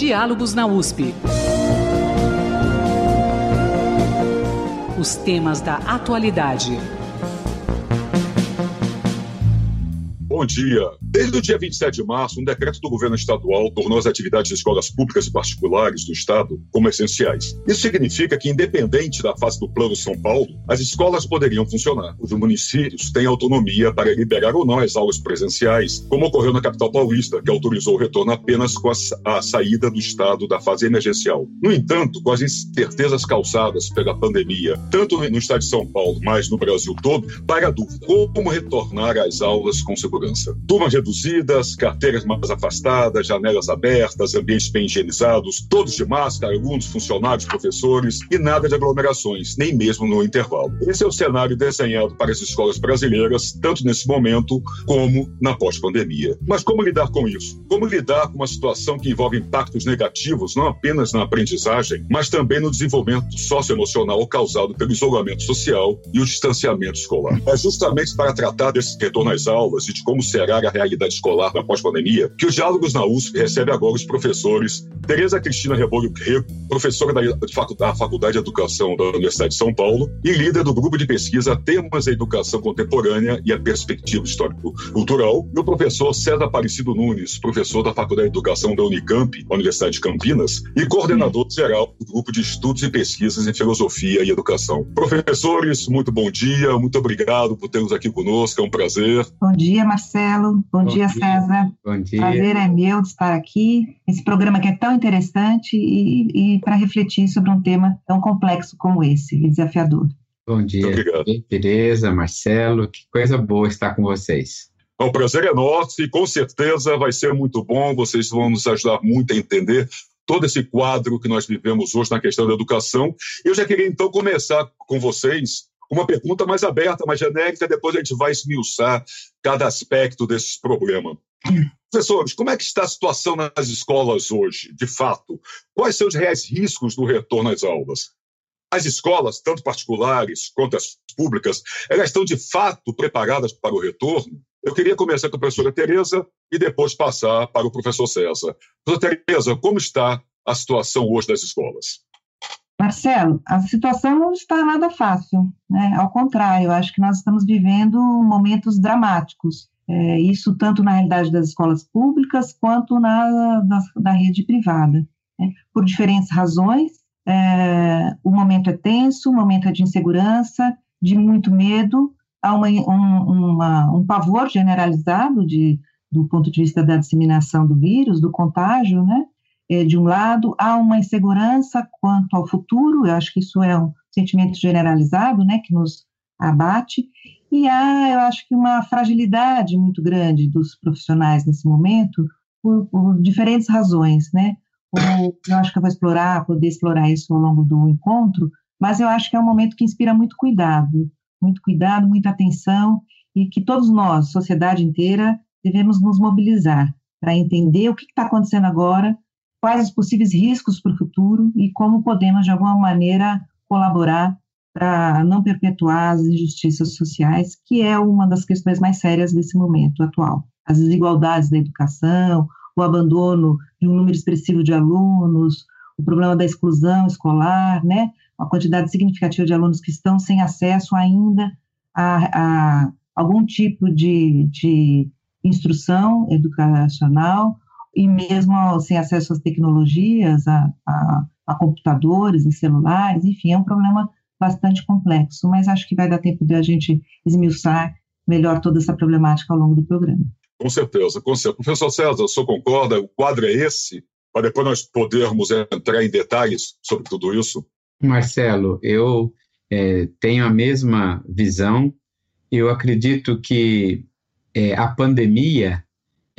Diálogos na USP. Os temas da atualidade. Bom dia. Desde o dia 27 de março, um decreto do governo estadual tornou as atividades de escolas públicas e particulares do Estado como essenciais. Isso significa que, independente da fase do Plano São Paulo, as escolas poderiam funcionar. Os municípios têm autonomia para liberar ou não as aulas presenciais, como ocorreu na capital paulista, que autorizou o retorno apenas com a, saída do Estado da fase emergencial. No entanto, com as incertezas causadas pela pandemia, tanto no Estado de São Paulo, mas no Brasil todo, para a dúvida como retornar às aulas com segurança. Turmas reduzidas, carteiras mais afastadas, janelas abertas, ambientes bem higienizados, todos de máscara, alunos, funcionários, professores e nada de aglomerações, nem mesmo no intervalo. Esse é o cenário desenhado para as escolas brasileiras, tanto nesse momento como na pós-pandemia. Mas como lidar com isso? Como lidar com uma situação que envolve impactos negativos não apenas na aprendizagem, mas também no desenvolvimento socioemocional causado pelo isolamento social e o distanciamento escolar? É justamente para tratar desse retorno às aulas e de como será a realidade realidade escolar na pós-pandemia, que os Diálogos na USP recebe agora os professores Tereza Cristina Rebolo Rego, professora da Faculdade de Educação da Universidade de São Paulo e líder do grupo de pesquisa Temas da Educação Contemporânea e a Perspectiva Histórico-Cultural, e o professor César Aparecido Nunes, professor da Faculdade de Educação da Unicamp, Universidade de Campinas, e coordenador geral do grupo de estudos e pesquisas em filosofia e educação. Professores, muito bom dia, muito obrigado por termos aqui conosco, é um prazer. Bom dia, Marcelo. Bom, bom dia, dia, César. Bom dia. Prazer é meu de estar aqui. Esse programa que é tão interessante e, e para refletir sobre um tema tão complexo como esse, e desafiador. Bom dia, Tereza, Marcelo. Que coisa boa estar com vocês. O prazer é nosso e com certeza vai ser muito bom. Vocês vão nos ajudar muito a entender todo esse quadro que nós vivemos hoje na questão da educação. Eu já queria então começar com vocês uma pergunta mais aberta, mais genérica, depois a gente vai esmiuçar cada aspecto desse problema. Professores, como é que está a situação nas escolas hoje, de fato? Quais são os reais riscos do retorno às aulas? As escolas, tanto particulares quanto as públicas, elas estão de fato preparadas para o retorno? Eu queria começar com a professora Tereza e depois passar para o professor César. Professora Tereza, como está a situação hoje das escolas? Marcelo, a situação não está nada fácil, né? Ao contrário, acho que nós estamos vivendo momentos dramáticos. É, isso tanto na realidade das escolas públicas quanto na da rede privada. Né? Por diferentes razões, é, o momento é tenso, o momento é de insegurança, de muito medo, há uma, um, uma, um pavor generalizado de, do ponto de vista da disseminação do vírus, do contágio, né? É, de um lado, há uma insegurança quanto ao futuro, eu acho que isso é um sentimento generalizado, né, que nos abate, e há, eu acho que uma fragilidade muito grande dos profissionais nesse momento, por, por diferentes razões, né, eu acho que eu vou explorar, poder explorar isso ao longo do encontro, mas eu acho que é um momento que inspira muito cuidado, muito cuidado, muita atenção, e que todos nós, sociedade inteira, devemos nos mobilizar para entender o que está acontecendo agora, quais os possíveis riscos para o futuro e como podemos, de alguma maneira, colaborar para não perpetuar as injustiças sociais, que é uma das questões mais sérias desse momento atual. As desigualdades na educação, o abandono de um número expressivo de alunos, o problema da exclusão escolar, né? uma quantidade significativa de alunos que estão sem acesso ainda a, a algum tipo de, de instrução educacional, e mesmo sem acesso às tecnologias, a, a, a computadores e celulares, enfim, é um problema bastante complexo, mas acho que vai dar tempo de a gente esmiuçar melhor toda essa problemática ao longo do programa. Com certeza, com certeza. Professor César, o senhor concorda? O quadro é esse? Para depois nós podermos entrar em detalhes sobre tudo isso? Marcelo, eu é, tenho a mesma visão. Eu acredito que é, a pandemia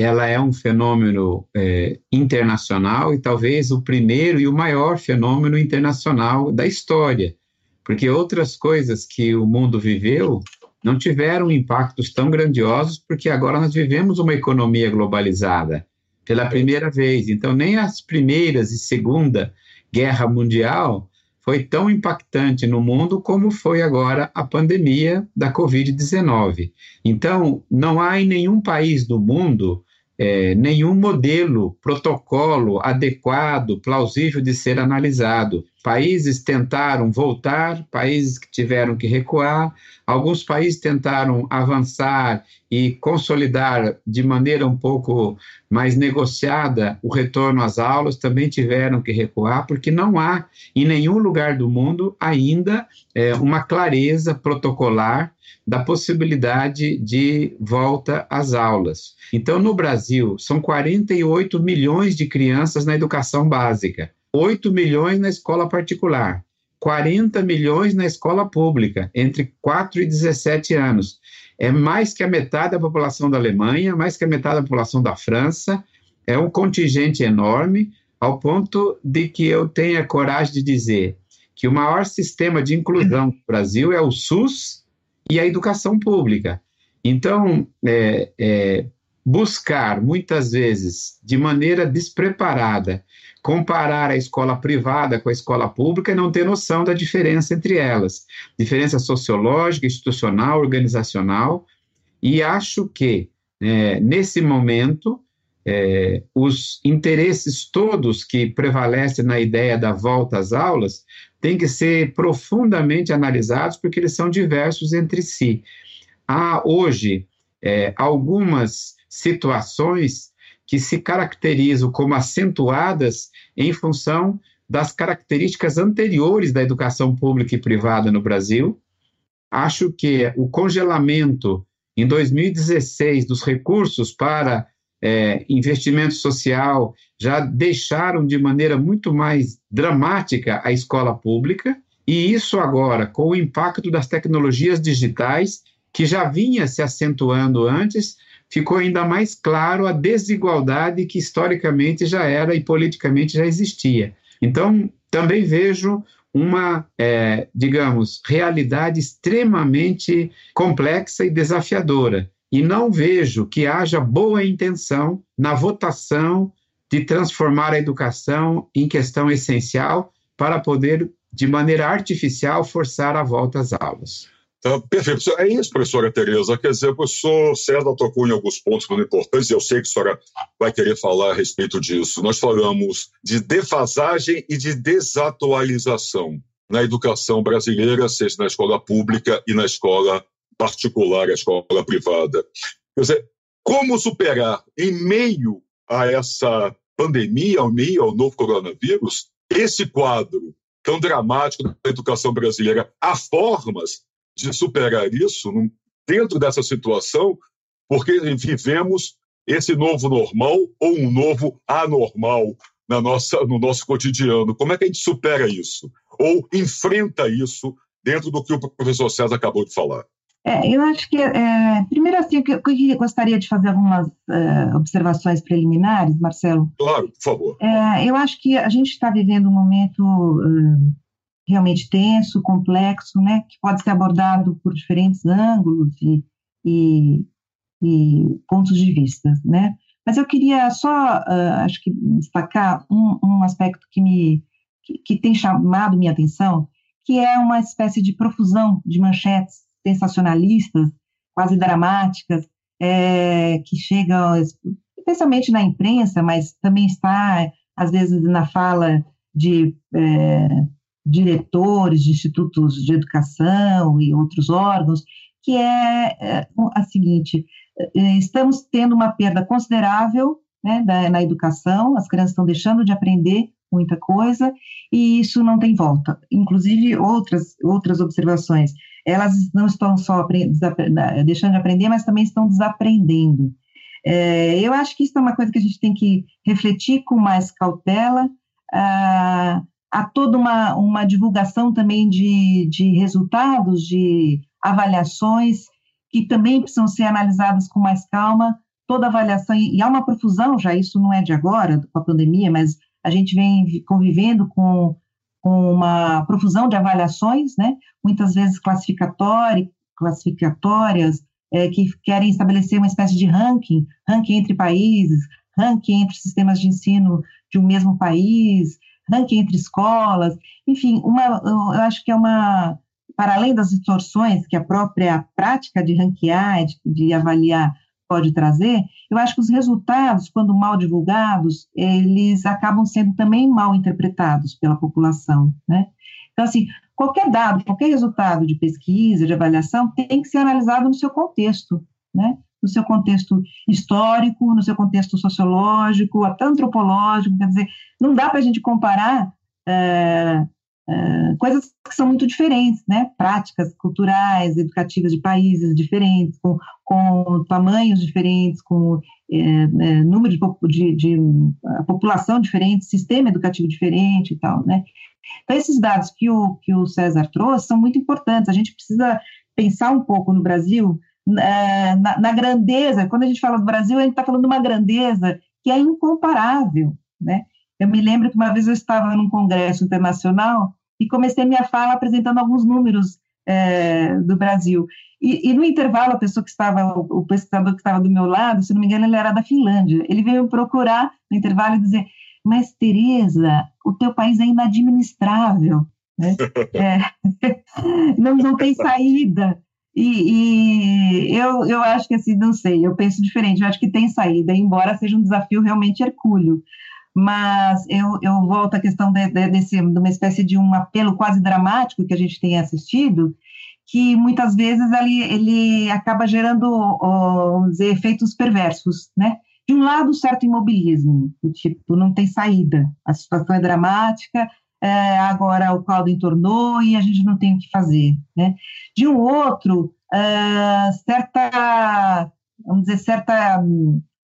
ela é um fenômeno é, internacional e talvez o primeiro e o maior fenômeno internacional da história, porque outras coisas que o mundo viveu não tiveram impactos tão grandiosos, porque agora nós vivemos uma economia globalizada pela primeira vez. Então, nem as primeiras e segunda guerra mundial foi tão impactante no mundo como foi agora a pandemia da Covid-19. Então, não há em nenhum país do mundo é, nenhum modelo, protocolo adequado, plausível de ser analisado. Países tentaram voltar, países que tiveram que recuar, alguns países tentaram avançar e consolidar de maneira um pouco mais negociada o retorno às aulas, também tiveram que recuar, porque não há em nenhum lugar do mundo ainda é, uma clareza protocolar da possibilidade de volta às aulas. Então, no Brasil, são 48 milhões de crianças na educação básica. 8 milhões na escola particular, 40 milhões na escola pública, entre 4 e 17 anos. É mais que a metade da população da Alemanha, mais que a metade da população da França. É um contingente enorme, ao ponto de que eu tenha coragem de dizer que o maior sistema de inclusão do Brasil é o SUS e a educação pública. Então, é, é, buscar, muitas vezes, de maneira despreparada, comparar a escola privada com a escola pública e não ter noção da diferença entre elas, diferença sociológica, institucional, organizacional, e acho que, é, nesse momento, é, os interesses todos que prevalecem na ideia da volta às aulas têm que ser profundamente analisados, porque eles são diversos entre si. Há hoje é, algumas situações que se caracterizam como acentuadas em função das características anteriores da educação pública e privada no Brasil. Acho que o congelamento em 2016 dos recursos para é, investimento social já deixaram de maneira muito mais dramática a escola pública, e isso agora, com o impacto das tecnologias digitais, que já vinha se acentuando antes, ficou ainda mais claro a desigualdade que historicamente já era e politicamente já existia. Então, também vejo uma, é, digamos, realidade extremamente complexa e desafiadora. E não vejo que haja boa intenção na votação de transformar a educação em questão essencial para poder, de maneira artificial, forçar a volta às aulas. Tá, perfeito. É isso, professora Tereza. Quer dizer, o professor César tocou em alguns pontos muito importantes e eu sei que a senhora vai querer falar a respeito disso. Nós falamos de defasagem e de desatualização na educação brasileira, seja na escola pública e na escola particular, a escola privada. Quer dizer, como superar, em meio a essa pandemia, ao meio ao novo coronavírus, esse quadro tão dramático da educação brasileira? Há formas de superar isso dentro dessa situação, porque vivemos esse novo normal ou um novo anormal na nossa, no nosso cotidiano. Como é que a gente supera isso? Ou enfrenta isso dentro do que o professor César acabou de falar? É, eu acho que, é, primeiro assim, eu, eu gostaria de fazer algumas é, observações preliminares, Marcelo. Claro, por favor. É, eu acho que a gente está vivendo um momento é, realmente tenso, complexo, né, que pode ser abordado por diferentes ângulos e, e, e pontos de vista, né. Mas eu queria só, uh, acho que destacar um, um aspecto que me que, que, tem chamado minha atenção, que é uma espécie de profusão de manchetes sensacionalistas, quase dramáticas, é, que chegam, especialmente na imprensa, mas também está às vezes na fala de é, diretores de institutos de educação e outros órgãos, que é, é a seguinte: é, estamos tendo uma perda considerável né, na educação, as crianças estão deixando de aprender muita coisa e isso não tem volta. Inclusive, outras, outras observações, elas não estão só deixando de aprender, mas também estão desaprendendo. É, eu acho que isso é uma coisa que a gente tem que refletir com mais cautela. Ah, há toda uma, uma divulgação também de, de resultados, de avaliações, que também precisam ser analisadas com mais calma. Toda avaliação, e há uma profusão, já isso não é de agora, com a pandemia, mas a gente vem convivendo com, com uma profusão de avaliações, né? muitas vezes classificatórias, classificatórias é, que querem estabelecer uma espécie de ranking, ranking entre países, ranking entre sistemas de ensino de um mesmo país, ranking entre escolas, enfim, uma, eu acho que é uma, para além das distorções que a própria prática de ranquear, de, de avaliar pode trazer, eu acho que os resultados, quando mal divulgados, eles acabam sendo também mal interpretados pela população, né? Então, assim, qualquer dado, qualquer resultado de pesquisa, de avaliação, tem que ser analisado no seu contexto, né? No seu contexto histórico, no seu contexto sociológico, até antropológico, quer dizer, não dá para a gente comparar é, é, coisas que são muito diferentes, né? Práticas culturais, educativas de países diferentes, com, com tamanhos diferentes, com é, número de, de, de população diferente, sistema educativo diferente e tal, né? Então, esses dados que o, que o César trouxe são muito importantes. A gente precisa pensar um pouco no Brasil, na, na grandeza. Quando a gente fala do Brasil, a gente está falando de uma grandeza que é incomparável, né? Eu me lembro que uma vez eu estava num congresso internacional e comecei minha fala apresentando alguns números é, do Brasil. E, e, no intervalo, a pessoa que estava, o, pesquisador que estava do meu lado, se não me engano, ele era da Finlândia. Ele veio me procurar no intervalo e dizer: Mas, Tereza, o teu país é inadministrável, né? é, não, não tem saída. E, e, eu, eu acho que assim, não sei, eu penso diferente, eu acho que tem saída, embora seja um desafio realmente hercúleo mas eu, eu volto à questão de, de, desse, de uma espécie de um apelo quase dramático que a gente tem assistido, que muitas vezes ele, ele acaba gerando, vamos dizer, efeitos perversos, né? De um lado, certo imobilismo, tipo, não tem saída, a situação é dramática, é, agora o caldo entornou e a gente não tem o que fazer, né? De um outro, é, certa, vamos dizer, certa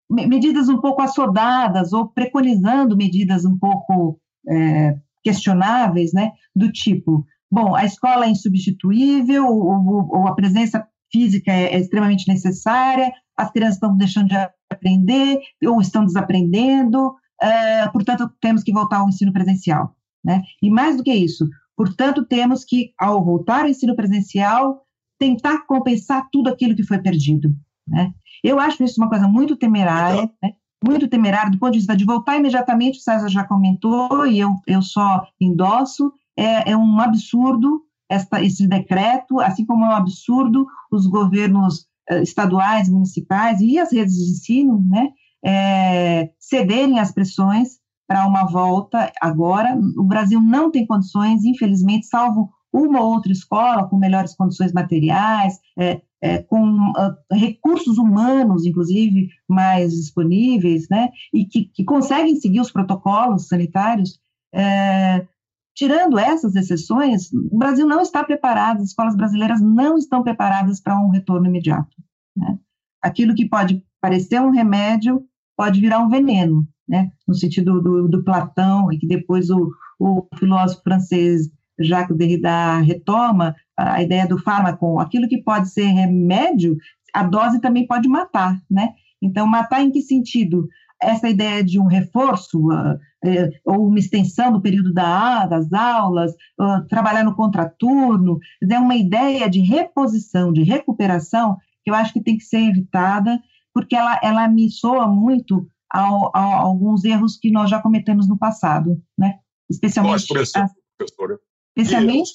medidas um pouco assodadas ou preconizando medidas um pouco é, questionáveis, né, do tipo, bom, a escola é insubstituível, ou, ou a presença física é, é, extremamente necessária, as crianças estão deixando de aprender ou estão desaprendendo, é, portanto, temos que voltar ao ensino presencial. Né? E mais do que isso, portanto, temos que, ao voltar ao ensino presencial, tentar compensar tudo aquilo que foi perdido. Né? Eu acho isso uma coisa muito temerária, né? muito temerária do ponto de vista de voltar imediatamente, o César já comentou, e eu, eu só endosso, é, é um absurdo esta, esse decreto, assim como é um absurdo os governos eh, estaduais, municipais e as redes de ensino né, é, cederem às pressões para uma volta agora. O Brasil não tem condições, infelizmente, salvo uma ou outra escola com melhores condições materiais, é, é, com uh, recursos humanos, inclusive, mais disponíveis, né, e que, que conseguem seguir os protocolos sanitários, é, tirando essas exceções, o Brasil não está preparado, as escolas brasileiras não estão preparadas para um retorno imediato. Né? Aquilo que pode parecer um remédio pode virar um veneno, né? no sentido do, do Platão, e que depois o, o filósofo francês Jacques Derrida retoma a ideia do fármaco, aquilo que pode ser remédio, a dose também pode matar, né? Então, matar em que sentido? Essa ideia de um reforço uh, ou uma extensão do período da, das aulas, uh, trabalhar no contraturno, é uma ideia de reposição, de recuperação, que eu acho que tem que ser evitada, porque ela, ela me soa muito a, a, a alguns erros que nós já cometemos no passado, né? Especialmente. Qual professora? Especialmente,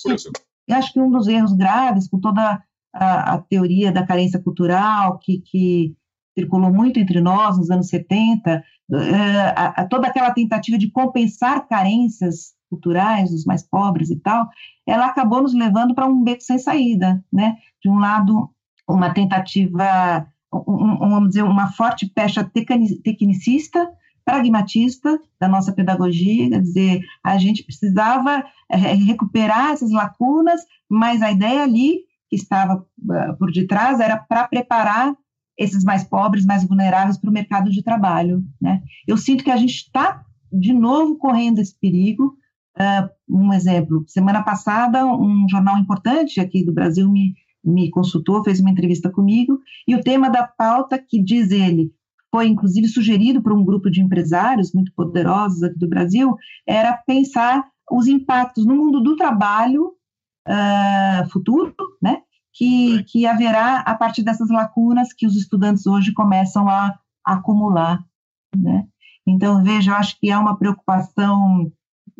eu acho que um dos erros graves, com toda a, a teoria da carência cultural, que, que, circulou muito entre nós nos anos 70, é, a, a, toda aquela tentativa de compensar carências culturais dos mais pobres e tal, ela acabou nos levando para um beco sem saída, né? De um lado, uma tentativa, um, vamos dizer, uma forte pecha tecnicista, pragmatista da nossa pedagogia, quer dizer, a gente precisava é, recuperar essas lacunas, mas a ideia ali que estava uh, por detrás era para preparar esses mais pobres, mais vulneráveis para o mercado de trabalho. Né? Eu sinto que a gente está, de novo, correndo esse perigo. Uh, um exemplo, semana passada, um jornal importante aqui do Brasil me, me consultou, fez uma entrevista comigo, e o tema da pauta, que diz ele, foi inclusive sugerido por um grupo de empresários muito poderosos aqui do Brasil, era pensar os impactos no mundo do trabalho uh, futuro, né, que, que haverá a partir dessas lacunas que os estudantes hoje começam a, a acumular, né. Então, veja, eu acho que há uma preocupação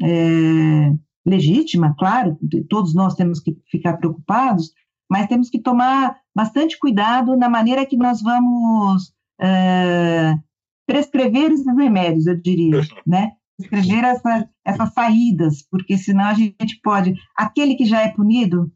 é, legítima, claro, todos nós temos que ficar preocupados, mas temos que tomar bastante cuidado na maneira que nós vamos uh, prescrever esses remédios, eu diria, né? Prescrever essa, essas saídas, porque senão a gente pode, aquele que já é punido,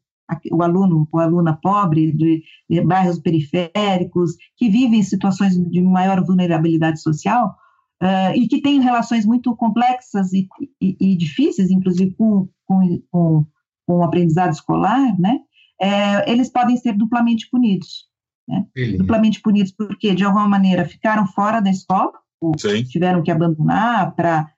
o aluno ou aluna pobre de, de, bairros periféricos, que vive em situações de maior vulnerabilidade social uh, e que tem relações muito complexas e, e, e difíceis, inclusive com, com, com, com, o aprendizado escolar, né? É, eles podem ser duplamente punidos. Né? Duplamente punidos porque, de alguma maneira, ficaram fora da escola, ou Sim. tiveram que abandonar para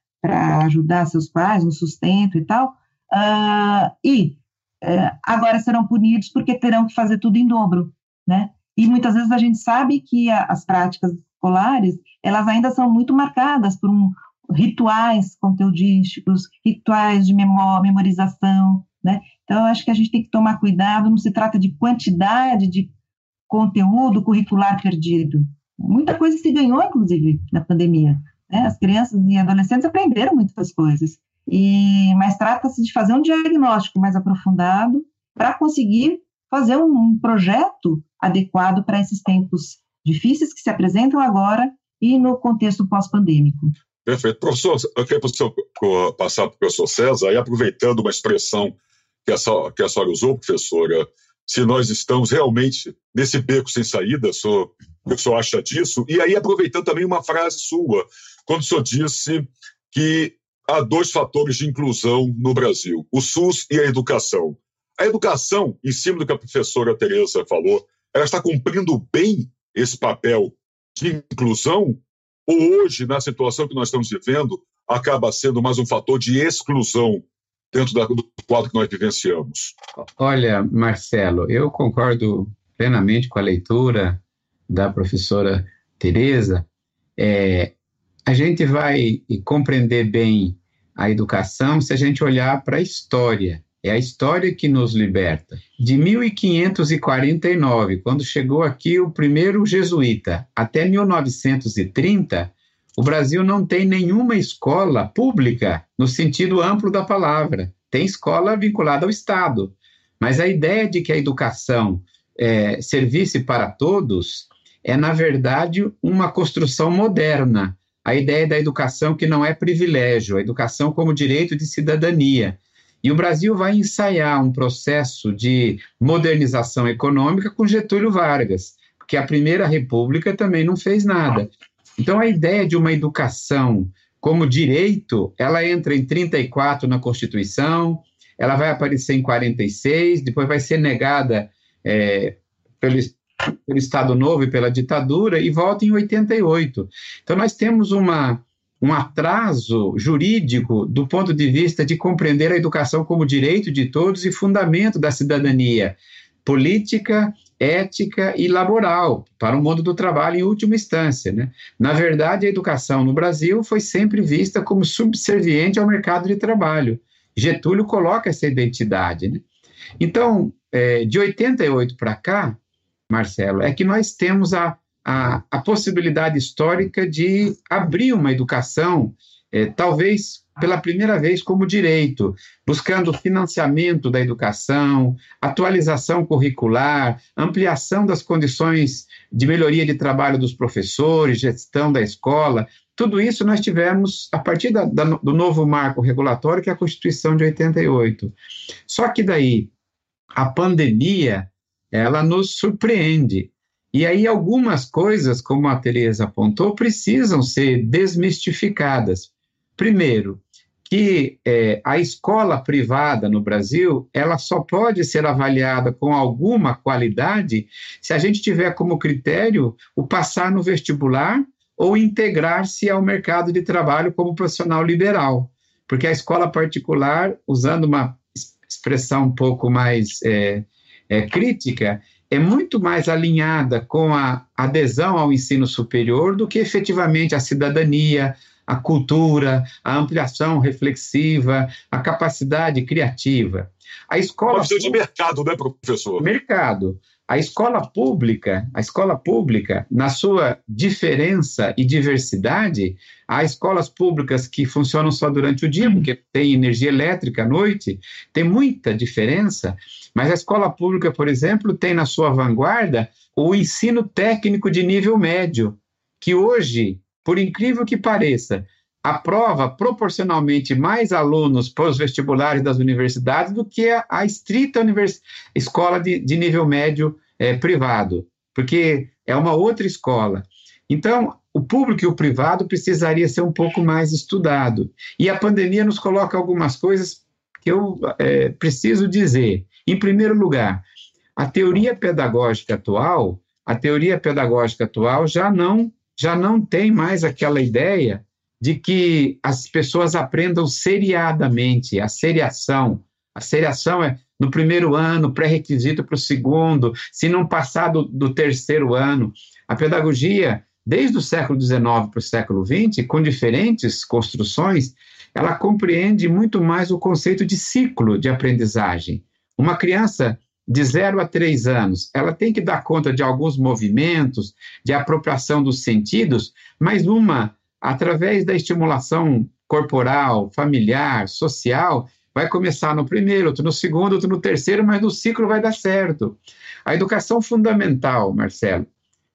ajudar seus pais no sustento e tal, uh, e é, agora serão punidos porque terão que fazer tudo em dobro, né? E muitas vezes a gente sabe que a, as práticas escolares, elas ainda são muito marcadas por um, rituais conteudísticos, rituais de memória, memorização, né? Então, acho que a gente tem que tomar cuidado, não se trata de quantidade de conteúdo curricular perdido. Muita coisa se ganhou, inclusive, na pandemia. Né? As crianças e adolescentes aprenderam muitas coisas. E, mas trata-se de fazer um diagnóstico mais aprofundado para conseguir fazer um, um projeto adequado para esses tempos difíceis que se apresentam agora e no contexto pós-pandêmico. Perfeito. Professor, eu queria passar para o professor César, e aproveitando uma expressão que a, que a senhora usou, professora, se nós estamos realmente nesse beco sem saída, o que o senhor acha disso? E aí, aproveitando também uma frase sua, quando o senhor disse que há dois fatores de inclusão no Brasil: o SUS e a educação. A educação, em cima do que a professora Tereza falou, ela está cumprindo bem esse papel de inclusão? Ou hoje, na situação que nós estamos vivendo, acaba sendo mais um fator de exclusão dentro da, do quadro que nós vivenciamos? Olha, Marcelo, eu concordo plenamente com a leitura da professora Tereza. É, a gente vai compreender bem a educação se a gente olhar para a história. É a história que nos liberta. De 1549, quando chegou aqui o primeiro jesuíta, até 1930, o Brasil não tem nenhuma escola pública no sentido amplo da palavra. Tem escola vinculada ao Estado. Mas a ideia de que a educação é, servisse para todos é, na verdade, uma construção moderna a ideia da educação que não é privilégio, a educação como direito de cidadania. E o Brasil vai ensaiar um processo de modernização econômica com Getúlio Vargas, porque a Primeira República também não fez nada. Então, a ideia de uma educação como direito, ela entra em 34 na Constituição, ela vai aparecer em 46, depois vai ser negada é, pelo, pelo Estado Novo e pela ditadura e volta em 88. Então, nós temos uma, um atraso jurídico do ponto de vista de compreender a educação como direito de todos e fundamento da cidadania política, ética e laboral para o mundo do trabalho em última instância. Né? Na verdade, a educação no Brasil foi sempre vista como subserviente ao mercado de trabalho. Getúlio coloca essa identidade. Né? Então, é, de 88 para cá, Marcelo, é que nós temos a, a, a possibilidade histórica de abrir uma educação, é, talvez pela primeira vez como direito, buscando financiamento da educação, atualização curricular, ampliação das condições de melhoria de trabalho dos professores, gestão da escola. Tudo isso nós tivemos a partir da, da, do novo marco regulatório, que é a Constituição de 88. Só que daí a pandemia ela nos surpreende. E aí algumas coisas, como a Tereza apontou, precisam ser desmistificadas. Primeiro, que é, a escola privada no Brasil ela só pode ser avaliada com alguma qualidade se a gente tiver como critério o passar no vestibular ou integrar-se ao mercado de trabalho como profissional liberal. Porque a escola particular, usando uma expressão um pouco mais é, é, crítica é muito mais alinhada com a adesão ao ensino superior do que efetivamente a cidadania, a cultura, a ampliação reflexiva, a capacidade criativa. A escola. Uma de mercado, né, professor? Mercado. A escola pública, a escola pública, na sua diferença e diversidade, há escolas públicas que funcionam só durante o dia, porque tem energia elétrica à noite, tem muita diferença, mas a escola pública, por exemplo, tem na sua vanguarda o ensino técnico de nível médio, que hoje, por incrível que pareça, aprova proporcionalmente mais alunos para os vestibulares das universidades do que a, a estrita univers... escola de, de nível médio é, privado, porque é uma outra escola. Então, o público e o privado precisaria ser um pouco mais estudado. E a pandemia nos coloca algumas coisas que eu é, preciso dizer. Em primeiro lugar, a teoria pedagógica atual, a teoria pedagógica atual já não já não tem mais aquela ideia de que as pessoas aprendam seriadamente, a seriação. A seriação é no primeiro ano, pré-requisito para o segundo, se não passar do, do terceiro ano. A pedagogia, desde o século XIX para o século XX, com diferentes construções, ela compreende muito mais o conceito de ciclo de aprendizagem. Uma criança de 0 a 3 anos, ela tem que dar conta de alguns movimentos, de apropriação dos sentidos, mas uma, através da estimulação corporal, familiar, social, vai começar no primeiro, outro no segundo, outro no terceiro, mas no ciclo vai dar certo. A educação fundamental, Marcelo,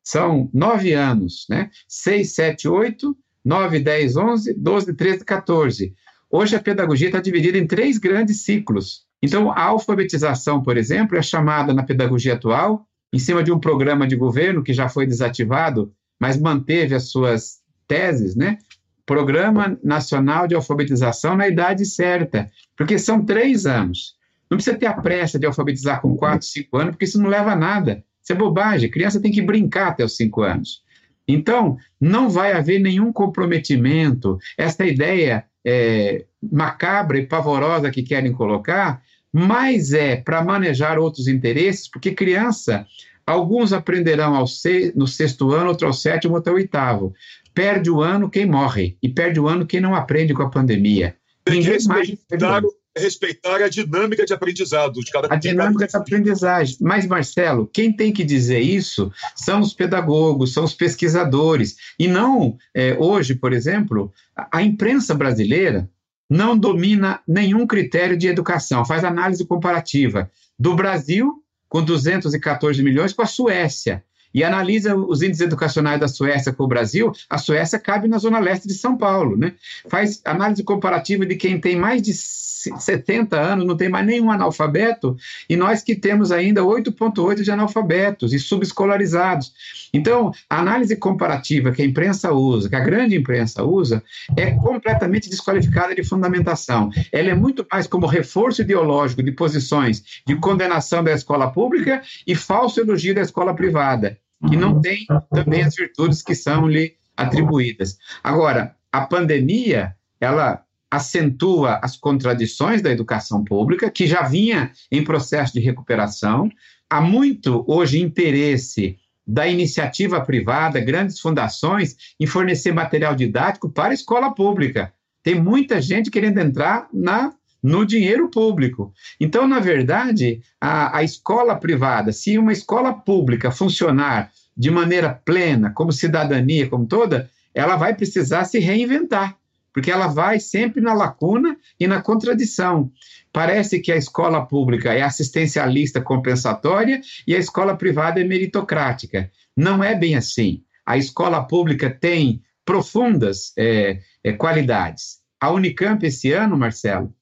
são nove anos, né? Seis, sete, oito, nove, dez, onze, doze, treze, 14. Hoje a pedagogia está dividida em três grandes ciclos. Então, a alfabetização, por exemplo, é chamada na pedagogia atual, em cima de um programa de governo que já foi desativado, mas manteve as suas teses, né? Programa Nacional de Alfabetização na idade certa, porque são três anos. Não precisa ter a pressa de alfabetizar com quatro, cinco anos, porque isso não leva a nada. Isso é bobagem. Criança tem que brincar até os cinco anos. Então, não vai haver nenhum comprometimento. Essa ideia é, macabra e pavorosa que querem colocar, mas é para manejar outros interesses, porque criança, alguns aprenderão ao se, no sexto ano, outro ao sétimo, outro ao oitavo. Perde o ano quem morre, e perde o ano quem não aprende com a pandemia. Tem que respeitar, respeitar a dinâmica de aprendizado de cada A dinâmica de aprendizagem. Mas, Marcelo, quem tem que dizer isso são os pedagogos, são os pesquisadores. E não, é, hoje, por exemplo, a, a imprensa brasileira não domina nenhum critério de educação, faz análise comparativa do Brasil, com 214 milhões, com a Suécia e analisa os índices educacionais da Suécia com o Brasil, a Suécia cabe na zona leste de São Paulo, né? Faz análise comparativa de quem tem mais de 70 anos, não tem mais nenhum analfabeto, e nós que temos ainda 8,8 de analfabetos e subescolarizados. Então, a análise comparativa que a imprensa usa, que a grande imprensa usa, é completamente desqualificada de fundamentação. Ela é muito mais como reforço ideológico de posições de condenação da escola pública e falso elogio da escola privada que não tem também as virtudes que são lhe atribuídas. Agora, a pandemia, ela acentua as contradições da educação pública, que já vinha em processo de recuperação. Há muito hoje interesse da iniciativa privada, grandes fundações, em fornecer material didático para a escola pública. Tem muita gente querendo entrar na no dinheiro público. Então, na verdade, a, a escola privada, se uma escola pública funcionar de maneira plena, como cidadania, como toda, ela vai precisar se reinventar, porque ela vai sempre na lacuna e na contradição. Parece que a escola pública é assistencialista compensatória e a escola privada é meritocrática. Não é bem assim. A escola pública tem profundas é, é, qualidades. A Unicamp, esse ano, Marcelo,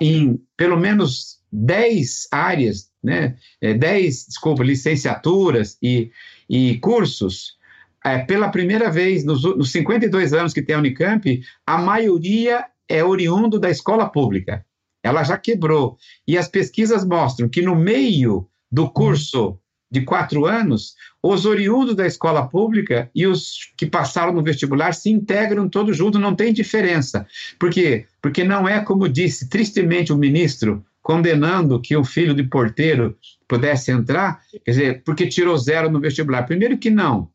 em pelo menos 10 áreas, né, 10, é, desculpa, licenciaturas e, e cursos, é, pela primeira vez nos, nos 52 anos que tem a Unicamp, a maioria é oriundo da escola pública. Ela já quebrou. E as pesquisas mostram que no meio do curso de quatro anos, os oriundos da escola pública e os que passaram no vestibular se integram todos juntos, não tem diferença. Por quê? Porque não é como disse tristemente o ministro, condenando que o filho de porteiro pudesse entrar, quer dizer, porque tirou zero no vestibular. Primeiro que não.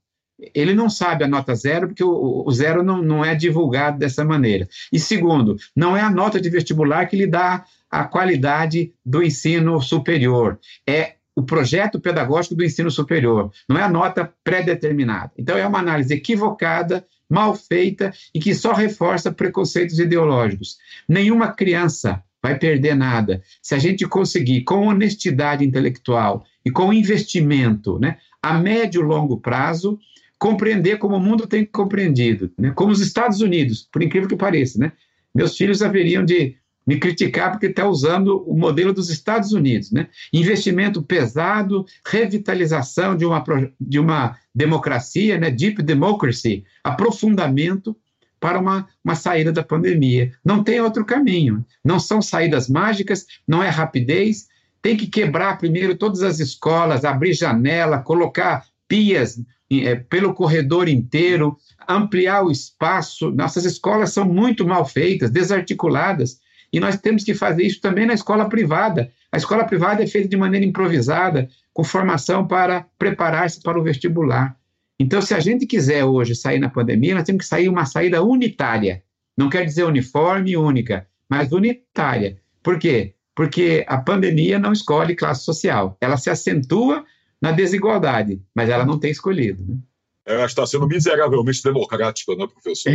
Ele não sabe a nota zero, porque o, o zero não, não é divulgado dessa maneira. E segundo, não é a nota de vestibular que lhe dá a qualidade do ensino superior. É o projeto pedagógico do ensino superior, não é a nota pré-determinada. Então, é uma análise equivocada, mal feita e que só reforça preconceitos ideológicos. Nenhuma criança vai perder nada se a gente conseguir, com honestidade intelectual e com investimento, né, a médio e longo prazo, compreender como o mundo tem compreendido, né? como os Estados Unidos, por incrível que pareça. Né? Meus filhos haveriam de me criticar porque está usando o modelo dos Estados Unidos. Né? Investimento pesado, revitalização de uma, de uma democracia, né? deep democracy, aprofundamento para uma, uma saída da pandemia. Não tem outro caminho. Não são saídas mágicas, não é rapidez. Tem que quebrar primeiro todas as escolas, abrir janela, colocar pias é, pelo corredor inteiro, ampliar o espaço. Nossas escolas são muito mal feitas, desarticuladas, e nós temos que fazer isso também na escola privada. A escola privada é feita de maneira improvisada, com formação para preparar-se para o vestibular. Então, se a gente quiser hoje sair na pandemia, nós temos que sair uma saída unitária. Não quer dizer uniforme única, mas unitária. Por quê? Porque a pandemia não escolhe classe social. Ela se acentua na desigualdade, mas ela não tem escolhido. Né? Ela está sendo miseravelmente democrática, né, professor?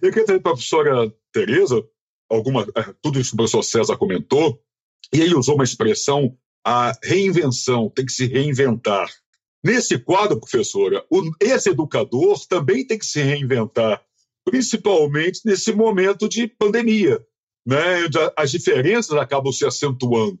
Eu queria dizer para a professora Tereza, alguma, é, tudo isso que o professor César comentou, e ele usou uma expressão, a reinvenção, tem que se reinventar. Nesse quadro, professora, o, esse educador também tem que se reinventar, principalmente nesse momento de pandemia, né, as diferenças acabam se acentuando.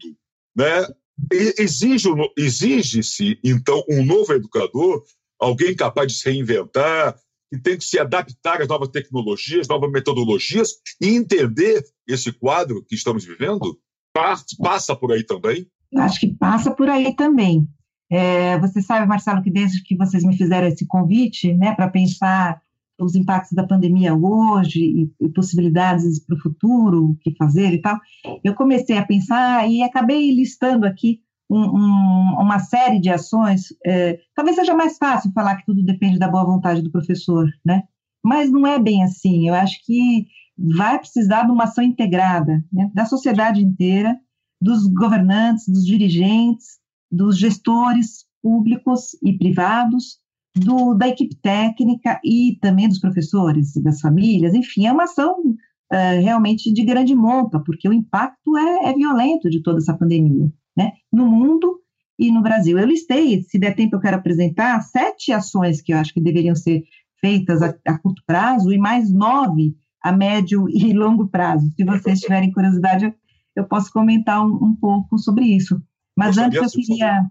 Né? Exige-se, exige então, um novo educador, alguém capaz de se reinventar, que tem que se adaptar às novas tecnologias, novas metodologias e entender esse quadro que estamos vivendo? Passa por aí também? Acho que passa por aí também. É, você sabe, Marcelo, que desde que vocês me fizeram esse convite, né, para pensar os impactos da pandemia hoje e, e possibilidades para o futuro, o que fazer e tal, eu comecei a pensar e acabei listando aqui um, um, uma série de ações. É, talvez seja mais fácil falar que tudo depende da boa vontade do professor, né? Mas não é bem assim. Eu acho que vai precisar de uma ação integrada né, da sociedade inteira, dos governantes, dos dirigentes, dos gestores públicos e privados, do, da equipe técnica e também dos professores, das famílias, enfim, é uma ação uh, realmente de grande monta, porque o impacto é, é, violento de toda essa pandemia, né, no mundo e no Brasil. Eu listei, se der tempo eu quero apresentar, sete ações que eu acho que deveriam ser feitas a, a curto prazo e mais nove a médio e longo prazo. Se vocês tiverem curiosidade, eu, eu posso comentar um, um pouco sobre isso. Mas Gostaria antes eu queria.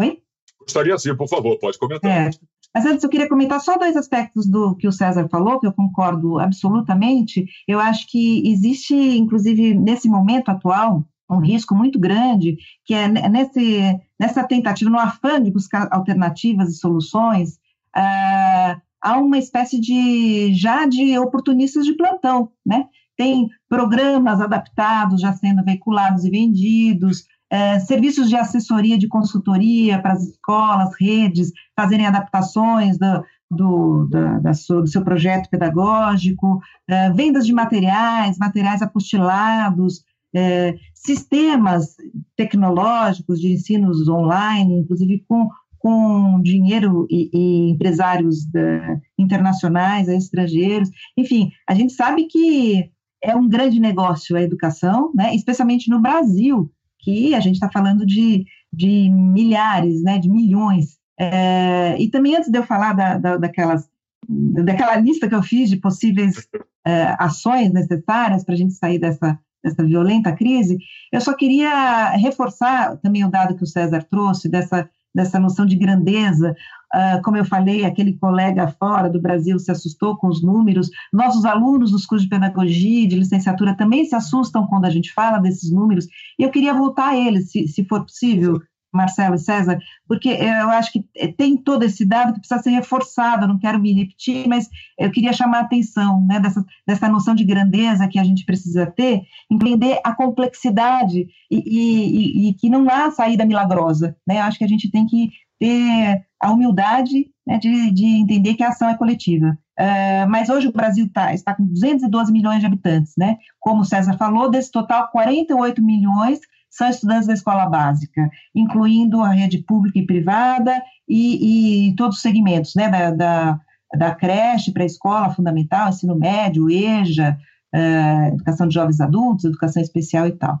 Oi? Gostaria sim, por favor, pode comentar. É. Mas antes eu queria comentar só dois aspectos do que o César falou, que eu concordo absolutamente. Eu acho que existe, inclusive, nesse momento atual, um risco muito grande, que é nesse, nessa tentativa, no afã de buscar alternativas e soluções, uh, há uma espécie de, já de oportunistas de plantão, né? Tem programas adaptados já sendo veiculados e vendidos, é, serviços de assessoria, de consultoria para as escolas, redes, fazerem adaptações do, do, da, da do seu projeto pedagógico, é, vendas de materiais, materiais apostilados, é, sistemas tecnológicos de ensinos online, inclusive com, com dinheiro e, e empresários da, internacionais, estrangeiros. Enfim, a gente sabe que é um grande negócio a educação, né, especialmente no Brasil, que a gente está falando de, de milhares, né, de milhões. É, e também antes de eu falar da, da, daquelas, daquela lista que eu fiz de possíveis é, ações necessárias para a gente sair dessa, dessa violenta crise, eu só queria reforçar também o dado que o César trouxe dessa dessa noção de grandeza. Uh, como eu falei, aquele colega fora do Brasil se assustou com os números. Nossos alunos dos cursos de pedagogia e de licenciatura também se assustam quando a gente fala desses números. E eu queria voltar a eles, se, se for possível, Marcelo e César, porque eu acho que tem todo esse dado que precisa ser reforçado, não quero me repetir, mas eu queria chamar a atenção né, dessa, dessa noção de grandeza que a gente precisa ter, entender a complexidade e, e, e que não há saída milagrosa. Né? Eu acho que a gente tem que ter a humildade né, de, de, entender que a ação é coletiva. Uh, mas hoje o Brasil tá, está com 212 milhões de habitantes, né? Como o César falou, desse total, 48 milhões são estudantes da escola básica, incluindo a rede pública e privada e, e todos os segmentos, né, da, da, da creche para a escola fundamental, ensino médio, EJA, uh, educação de jovens adultos, educação especial e tal.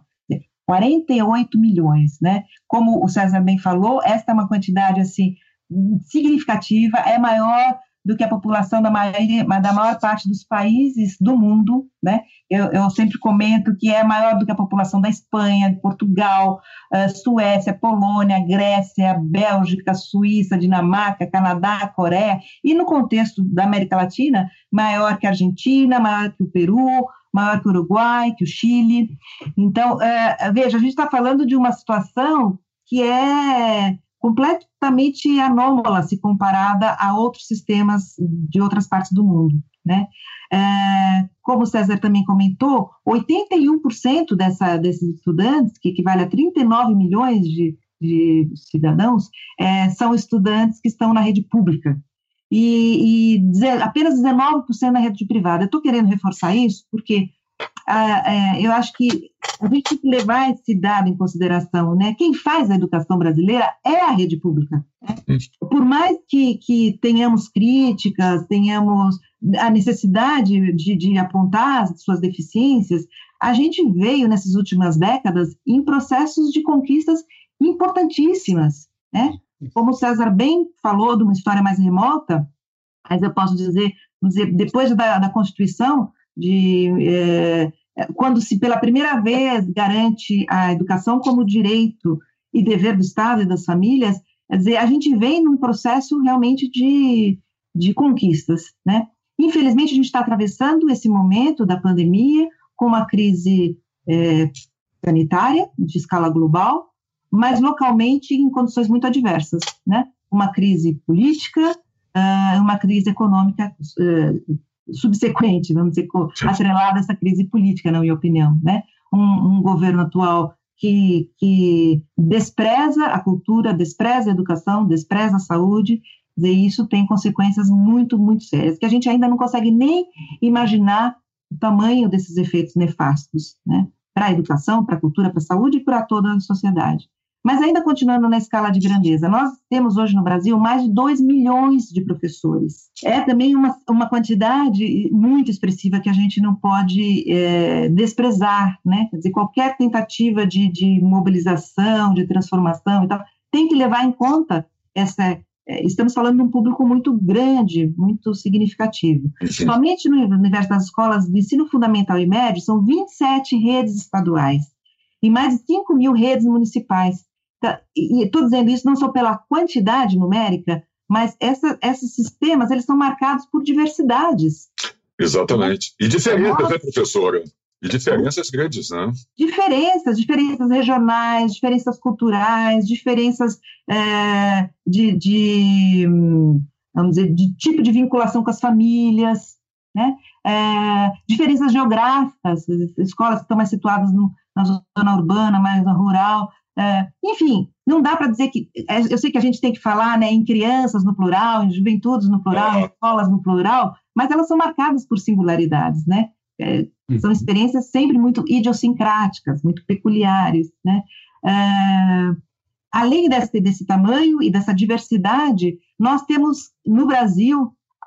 48 milhões, né? Como o César bem falou, esta é uma quantidade assim significativa, é maior do que a população da, maioria, da maior parte dos países do mundo, né? Eu, eu, sempre comento que é maior do que a população da Espanha, Portugal, uh, Suécia, Polônia, Grécia, Bélgica, Suíça, Dinamarca, Canadá, Coreia, e no contexto da América Latina, maior que a Argentina, maior que o Peru, maior que o Uruguai, que o Chile. Então, uh, veja, a gente está falando de uma situação que é completamente anômala se comparada a outros sistemas de outras partes do mundo. Né? É, como o César também comentou, 81% dessa, desses estudantes, que equivale a 39 milhões de, de cidadãos, é, são estudantes que estão na rede pública. E, e apenas 19% na rede privada. Eu estou querendo reforçar isso porque eu acho que a gente tem que levar esse dado em consideração, né? Quem faz a educação brasileira é a rede pública. Né? Por mais que, que tenhamos críticas, tenhamos a necessidade de, de apontar as suas deficiências, a gente veio nessas últimas décadas em processos de conquistas importantíssimas, né? Como o César bem falou de uma história mais remota, mas eu posso dizer, dizer depois da, da Constituição, de é, quando se pela primeira vez garante a educação como direito e dever do Estado e das famílias, quer dizer, a gente vem num processo realmente de, de conquistas, né? Infelizmente, a gente está atravessando esse momento da pandemia com uma crise é, sanitária de escala global, mas localmente em condições muito adversas, né? Uma crise política, uh, uma crise econômica subsequente, vamos dizer, atrelada a essa crise política, na minha opinião, né? Um, um governo atual que, que, despreza a cultura, despreza a educação, despreza a saúde, e isso tem consequências muito, muito sérias, que a gente ainda não consegue nem imaginar o tamanho desses efeitos nefastos, né? Para a educação, para a cultura, para a saúde e para toda a sociedade. Mas ainda continuando na escala de grandeza, nós temos hoje no Brasil mais de 2 milhões de professores. É também uma, uma quantidade muito expressiva que a gente não pode é, desprezar, né? Quer dizer, qualquer tentativa de, de mobilização, de transformação e tal, tem que levar em conta essa, é, estamos falando de um público muito grande, muito significativo. Sim. Somente no universo das escolas do ensino fundamental e médio, são 27 redes estaduais e mais de 5 mil redes municipais. Tá, e estou dizendo isso não só pela quantidade numérica, mas essa, esses sistemas eles são marcados por diversidades. Exatamente. E diferenças, né, professora? E diferenças grandes, né? Diferenças, diferenças regionais, diferenças culturais, diferenças é, de, de, vamos dizer, de tipo de vinculação com as famílias, né? É, diferenças geográficas, escolas que estão mais situadas no, na zona urbana, mais na rural, é, enfim, não dá para dizer que. É, eu sei que a gente tem que falar né, em crianças no plural, em juventudes no plural, em escolas no plural, mas elas são marcadas por singularidades, né? É, são uhum. experiências sempre muito idiosincráticas, muito peculiares, né? É, além desse, desse tamanho e dessa diversidade, nós temos no Brasil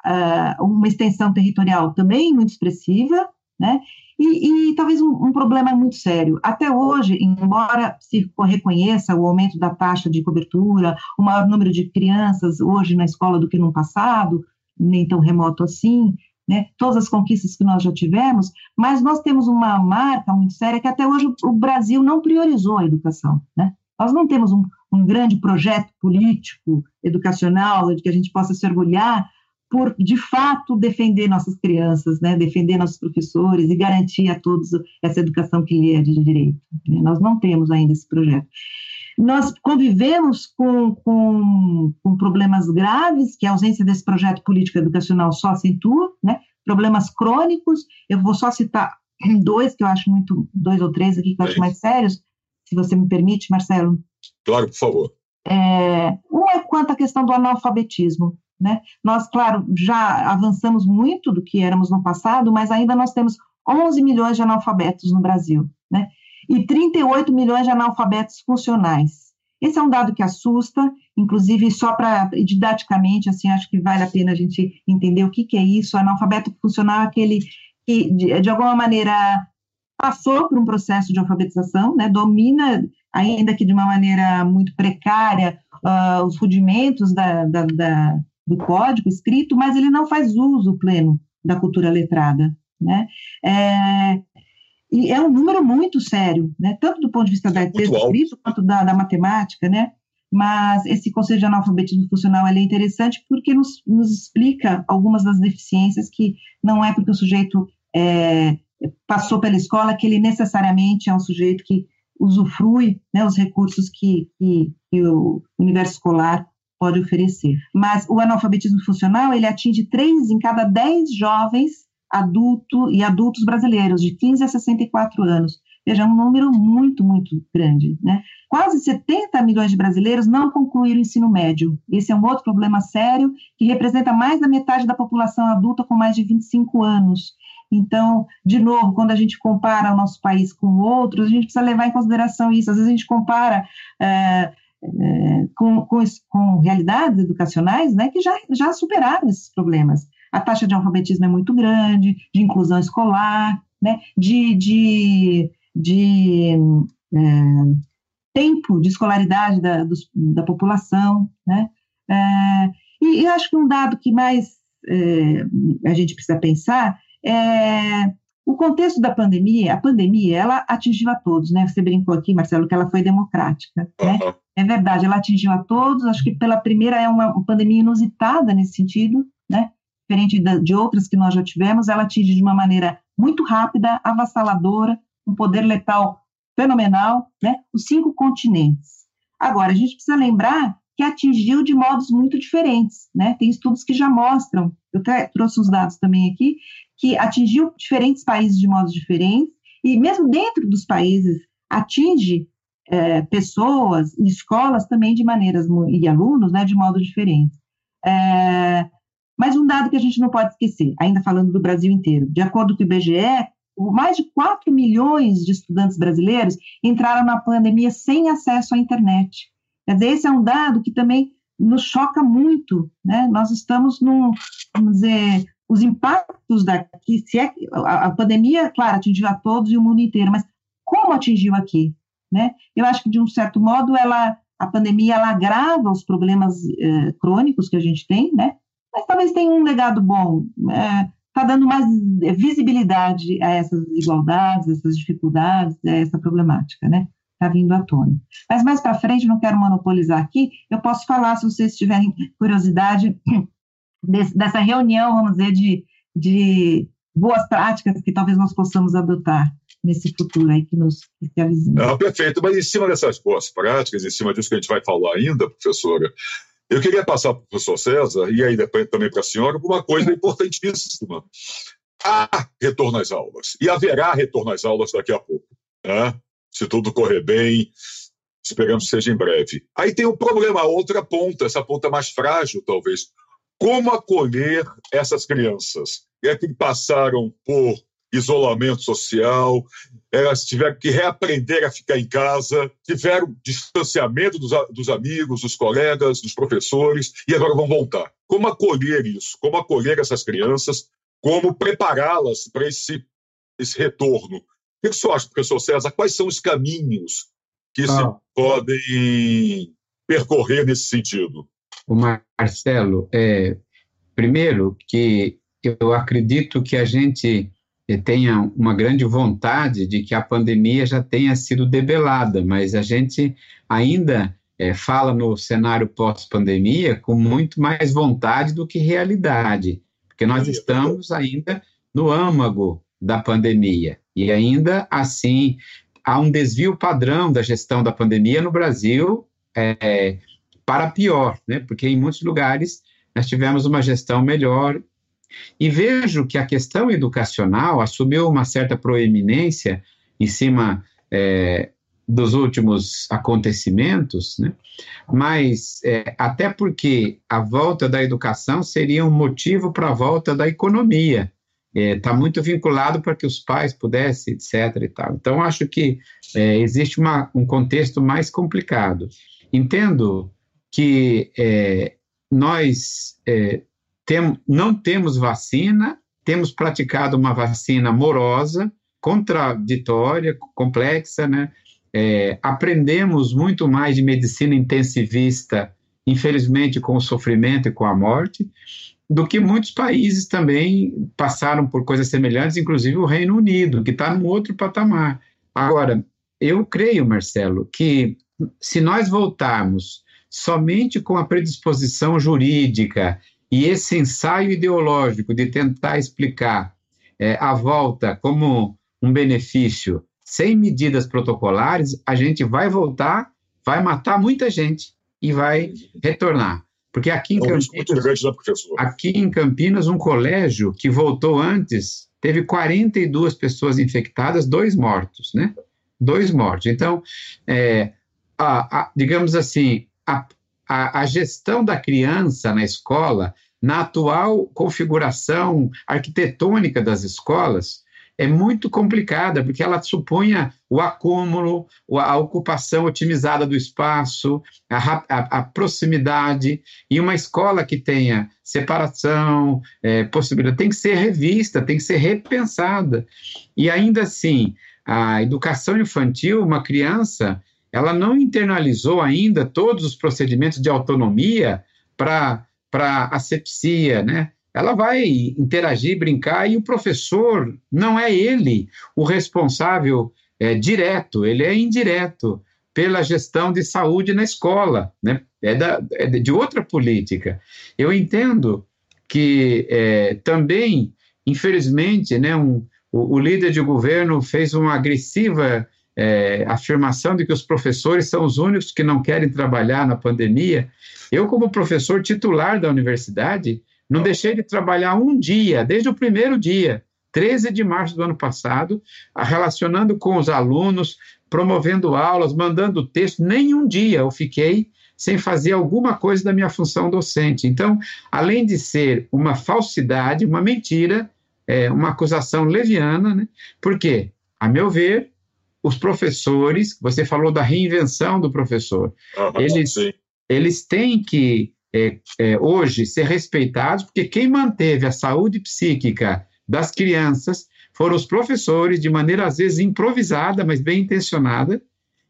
uh, uma extensão territorial também muito expressiva, né? E, e talvez um, um, problema muito sério. Até hoje, embora se reconheça o aumento da taxa de cobertura, o maior número de crianças hoje na escola do que no passado, nem tão remoto assim, né, todas as conquistas que nós já tivemos, mas nós temos uma marca muito séria que até hoje o Brasil não priorizou a educação. Né? Nós não temos um, um grande projeto político, educacional, de que a gente possa se orgulhar por, de fato, defender nossas crianças, né, defender nossos professores e garantir a todos essa educação que lhe é de direito. Né? Nós não temos ainda esse projeto. Nós convivemos com, com, com, problemas graves, que a ausência desse projeto político educacional só acentua, né? problemas crônicos, eu vou só citar dois que eu acho muito, dois ou três aqui que eu acho mais sérios, se você me permite, Marcelo. Claro, por favor. É, um é quanto à questão do analfabetismo. Né? Nós, claro, já avançamos muito do que éramos no passado, mas ainda nós temos 11 milhões de analfabetos no Brasil, né? e 38 milhões de analfabetos funcionais. Esse é um dado que assusta, inclusive só para didaticamente, assim, acho que vale a pena a gente entender o que, que é isso. Analfabeto funcional é aquele que, de, de alguma maneira, passou por um processo de alfabetização, né, domina, ainda que de uma maneira muito precária, uh, os rudimentos da, da, da, do código escrito, mas ele não faz uso pleno da cultura letrada. Né? É, e é um número muito sério, né? tanto do ponto de vista da texto escrito quanto da, da, matemática, né? mas esse conceito de analfabetismo funcional é interessante porque nos, nos, explica algumas das deficiências que não é porque o sujeito é, passou pela escola que ele necessariamente é um sujeito que usufrui né, os recursos que, que, que o universo escolar pode oferecer. Mas o analfabetismo funcional, ele atinge três em cada dez jovens adulto e adultos brasileiros, de 15 a 64 anos. Veja, é um número muito, muito grande. Né? Quase 70 milhões de brasileiros não concluíram o ensino médio. Esse é um outro problema sério, que representa mais da metade da população adulta com mais de 25 anos. Então, de novo, quando a gente compara o nosso país com outros, a gente precisa levar em consideração isso. Às vezes a gente compara é, é, com, com, com, realidades educacionais né, que já, já superaram esses problemas. A taxa de alfabetismo é muito grande, de inclusão escolar, né, de, de, de é, tempo de escolaridade da, dos, da população. Né, é, e eu acho que um dado que mais é, a gente precisa pensar é, o contexto da pandemia, a pandemia, ela atingiu a todos, né? Você brincou aqui, Marcelo, que ela foi democrática, né? É verdade, ela atingiu a todos, acho que pela primeira é uma pandemia inusitada nesse sentido, né? Diferente de outras que nós já tivemos, ela atinge de uma maneira muito rápida, avassaladora, um poder letal fenomenal, né? Os cinco continentes. Agora, a gente precisa lembrar que atingiu de modos muito diferentes, né? Tem estudos que já mostram, eu até trouxe os dados também aqui, que atingiu diferentes países de modos diferentes, e mesmo dentro dos países atinge é, pessoas e escolas também de maneiras, e alunos, né, de modo diferente. É, mas um dado que a gente não pode esquecer, ainda falando do Brasil inteiro, de acordo com o IBGE, mais de 4 milhões de estudantes brasileiros entraram na pandemia sem acesso à internet. Quer dizer, esse é um dado que também nos choca muito, né? Nós estamos num, vamos dizer, os impactos daqui, se é a, a, pandemia, claro, atingiu a todos e o mundo inteiro, mas como atingiu aqui, né? Eu acho que de um certo modo ela, a pandemia, ela agrava os problemas eh, crônicos que a gente tem, né? Mas talvez tenha um legado bom, está eh, dando mais visibilidade a essas desigualdades, essas dificuldades, a essa problemática, né? Está vindo à tona. Mas mais para frente, não quero monopolizar aqui, eu posso falar, se vocês tiverem curiosidade, desse, dessa reunião, vamos dizer, de, de boas práticas que talvez nós possamos adotar nesse futuro aí que nos avizinha. Ah, perfeito, mas em cima dessas boas práticas, em cima disso que a gente vai falar ainda, professora, eu queria passar para o professor César, e aí depois também para a senhora, uma coisa importantíssima. Há retorno às aulas, e haverá retorno às aulas daqui a pouco, né? se tudo correr bem, esperamos que seja em breve. Aí tem um problema, a outra ponta, essa ponta mais frágil, talvez, como acolher essas crianças é que passaram por isolamento social, elas tiveram que reaprender a ficar em casa, tiveram distanciamento dos, dos, amigos, dos colegas, dos professores, e agora vão voltar. Como acolher isso? Como acolher essas crianças? Como prepará-las para esse, esse retorno? O que você acha, professor César? Quais são os caminhos que ah. se podem percorrer nesse sentido? O Marcelo, é, primeiro que eu acredito que a gente eh, tenha uma grande vontade de que a pandemia já tenha sido debelada, mas a gente ainda é, fala no cenário pós-pandemia com muito mais vontade do que realidade, porque nós estamos ainda no âmago da pandemia e ainda assim há um desvio padrão da gestão da pandemia no Brasil. É, para pior, né? porque em muitos lugares nós tivemos uma gestão melhor. E vejo que a questão educacional assumiu uma certa proeminência em cima é, dos últimos acontecimentos, né? mas é, até porque a volta da educação seria um motivo para a volta da economia. Está é, muito vinculado para que os pais pudessem, etc. E tal. Então, acho que é, existe uma, um contexto mais complicado. Entendo que é, nós é, tem, não temos vacina, temos praticado uma vacina morosa, contraditória, complexa, né? é, aprendemos muito mais de medicina intensivista, infelizmente com o sofrimento e com a morte, do que muitos países também passaram por coisas semelhantes, inclusive o Reino Unido, que está num outro patamar. Agora, eu creio, Marcelo, que se nós voltarmos somente com a predisposição jurídica e esse ensaio ideológico de tentar explicar é, a volta como um benefício sem medidas protocolares, a gente vai voltar, vai matar muita gente e vai retornar. Porque aqui em, Campinas, né, aqui em Campinas, um colégio que voltou antes teve 42 pessoas infectadas, dois mortos, né? Dois mortos. Então, é, a, a, digamos assim, a, a, gestão da criança na escola, na atual configuração arquitetônica das escolas, é muito complicada, porque ela supunha o acúmulo, a ocupação otimizada do espaço, a, a, a proximidade, e uma escola que tenha separação, é, possibilidade, tem que ser revista, tem que ser repensada. E ainda assim, a educação infantil, uma criança, ela não internalizou ainda todos os procedimentos de autonomia para asepsia, né? ela vai interagir, brincar, e o professor não é ele o responsável é, direto, ele é indireto pela gestão de saúde na escola, né? é, da, é de outra política. Eu entendo que é, também, infelizmente, né, um, o, o, líder de governo fez uma agressiva é, afirmação de que os professores são os únicos que não querem trabalhar na pandemia. Eu, como professor titular da universidade, não deixei de trabalhar um dia, desde o primeiro dia, 13 de março do ano passado, relacionando com os alunos, promovendo aulas, mandando texto. Nenhum dia eu fiquei sem fazer alguma coisa da minha função docente. Então, além de ser uma falsidade, uma mentira, é, uma acusação leviana, né? Por quê? A meu ver, os professores, você falou da reinvenção do professor, eles, eles têm que é, é, hoje ser respeitados, porque quem manteve a saúde psíquica das crianças foram os professores, de maneira às vezes improvisada, mas bem intencionada,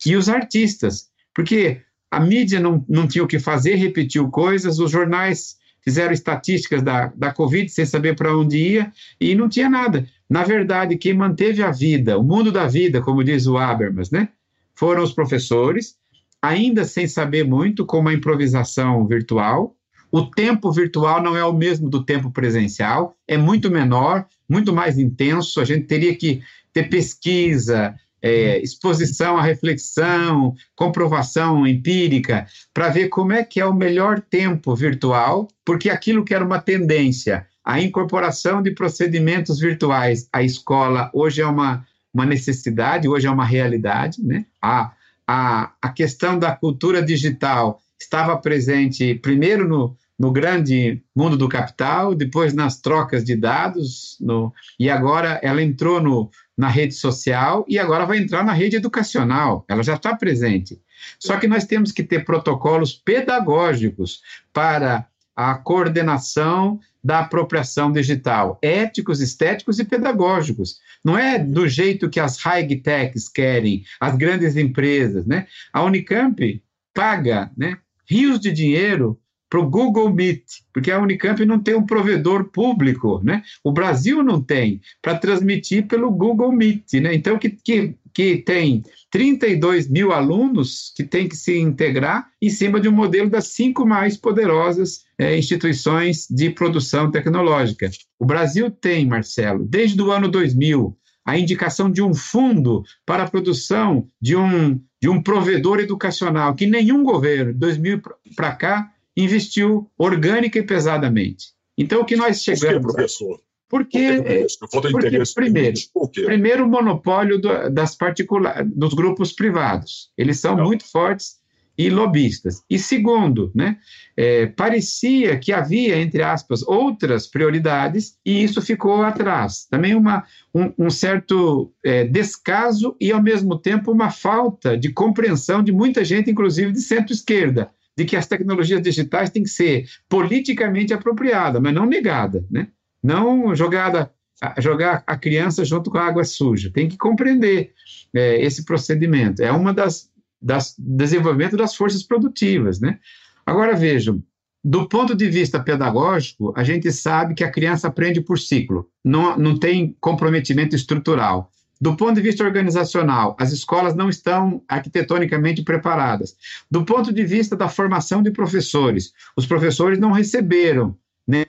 e os artistas, porque a mídia não, não tinha o que fazer, repetiu coisas, os jornais fizeram estatísticas da, da Covid sem saber para onde ia, e não tinha nada. Na verdade, quem manteve a vida, o mundo da vida, como diz o Habermas, né, foram os professores, ainda sem saber muito, com uma improvisação virtual. O tempo virtual não é o mesmo do tempo presencial, é muito menor, muito mais intenso. A gente teria que ter pesquisa, é, exposição à reflexão, comprovação empírica, para ver como é que é o melhor tempo virtual, porque aquilo que era uma tendência, a incorporação de procedimentos virtuais à escola, hoje é uma, uma necessidade, hoje é uma realidade, né? A, a, a questão da cultura digital estava presente primeiro no, no grande mundo do capital, depois nas trocas de dados, no, e agora ela entrou no, na rede social e agora vai entrar na rede educacional, ela já está presente. Só que nós temos que ter protocolos pedagógicos para a coordenação da apropriação digital, éticos, estéticos e pedagógicos. Não é do jeito que as high techs querem, as grandes empresas, né? A Unicamp paga, né, rios de dinheiro para o Google Meet, porque a Unicamp não tem um provedor público, né? O Brasil não tem para transmitir pelo Google Meet, né? Então que, que, que tem 32 mil alunos que têm que se integrar em cima de um modelo das cinco mais poderosas é, instituições de produção tecnológica. O Brasil tem, Marcelo, desde o ano 2000, a indicação de um fundo para a produção de um, de um provedor educacional que nenhum governo, 2000 para cá, investiu orgânica e pesadamente. Então, o que nós chegamos... Por professor? Porque, porque, porque primeiro, primeiro o monopólio do, das particular, dos grupos privados. Eles são Não. muito fortes e lobistas. E segundo, né, é, parecia que havia, entre aspas, outras prioridades e isso ficou atrás. Também uma, um, um certo é, descaso e, ao mesmo tempo, uma falta de compreensão de muita gente, inclusive de centro-esquerda, de que as tecnologias digitais têm que ser politicamente apropriadas, mas não negada, né? Não jogada jogar a criança junto com a água suja. Tem que compreender é, esse procedimento. É uma das, das desenvolvimento das forças produtivas, né? Agora vejam, do ponto de vista pedagógico, a gente sabe que a criança aprende por ciclo, não, não tem comprometimento estrutural. Do ponto de vista organizacional, as escolas não estão arquitetonicamente preparadas. Do ponto de vista da formação de professores, os professores não receberam, né,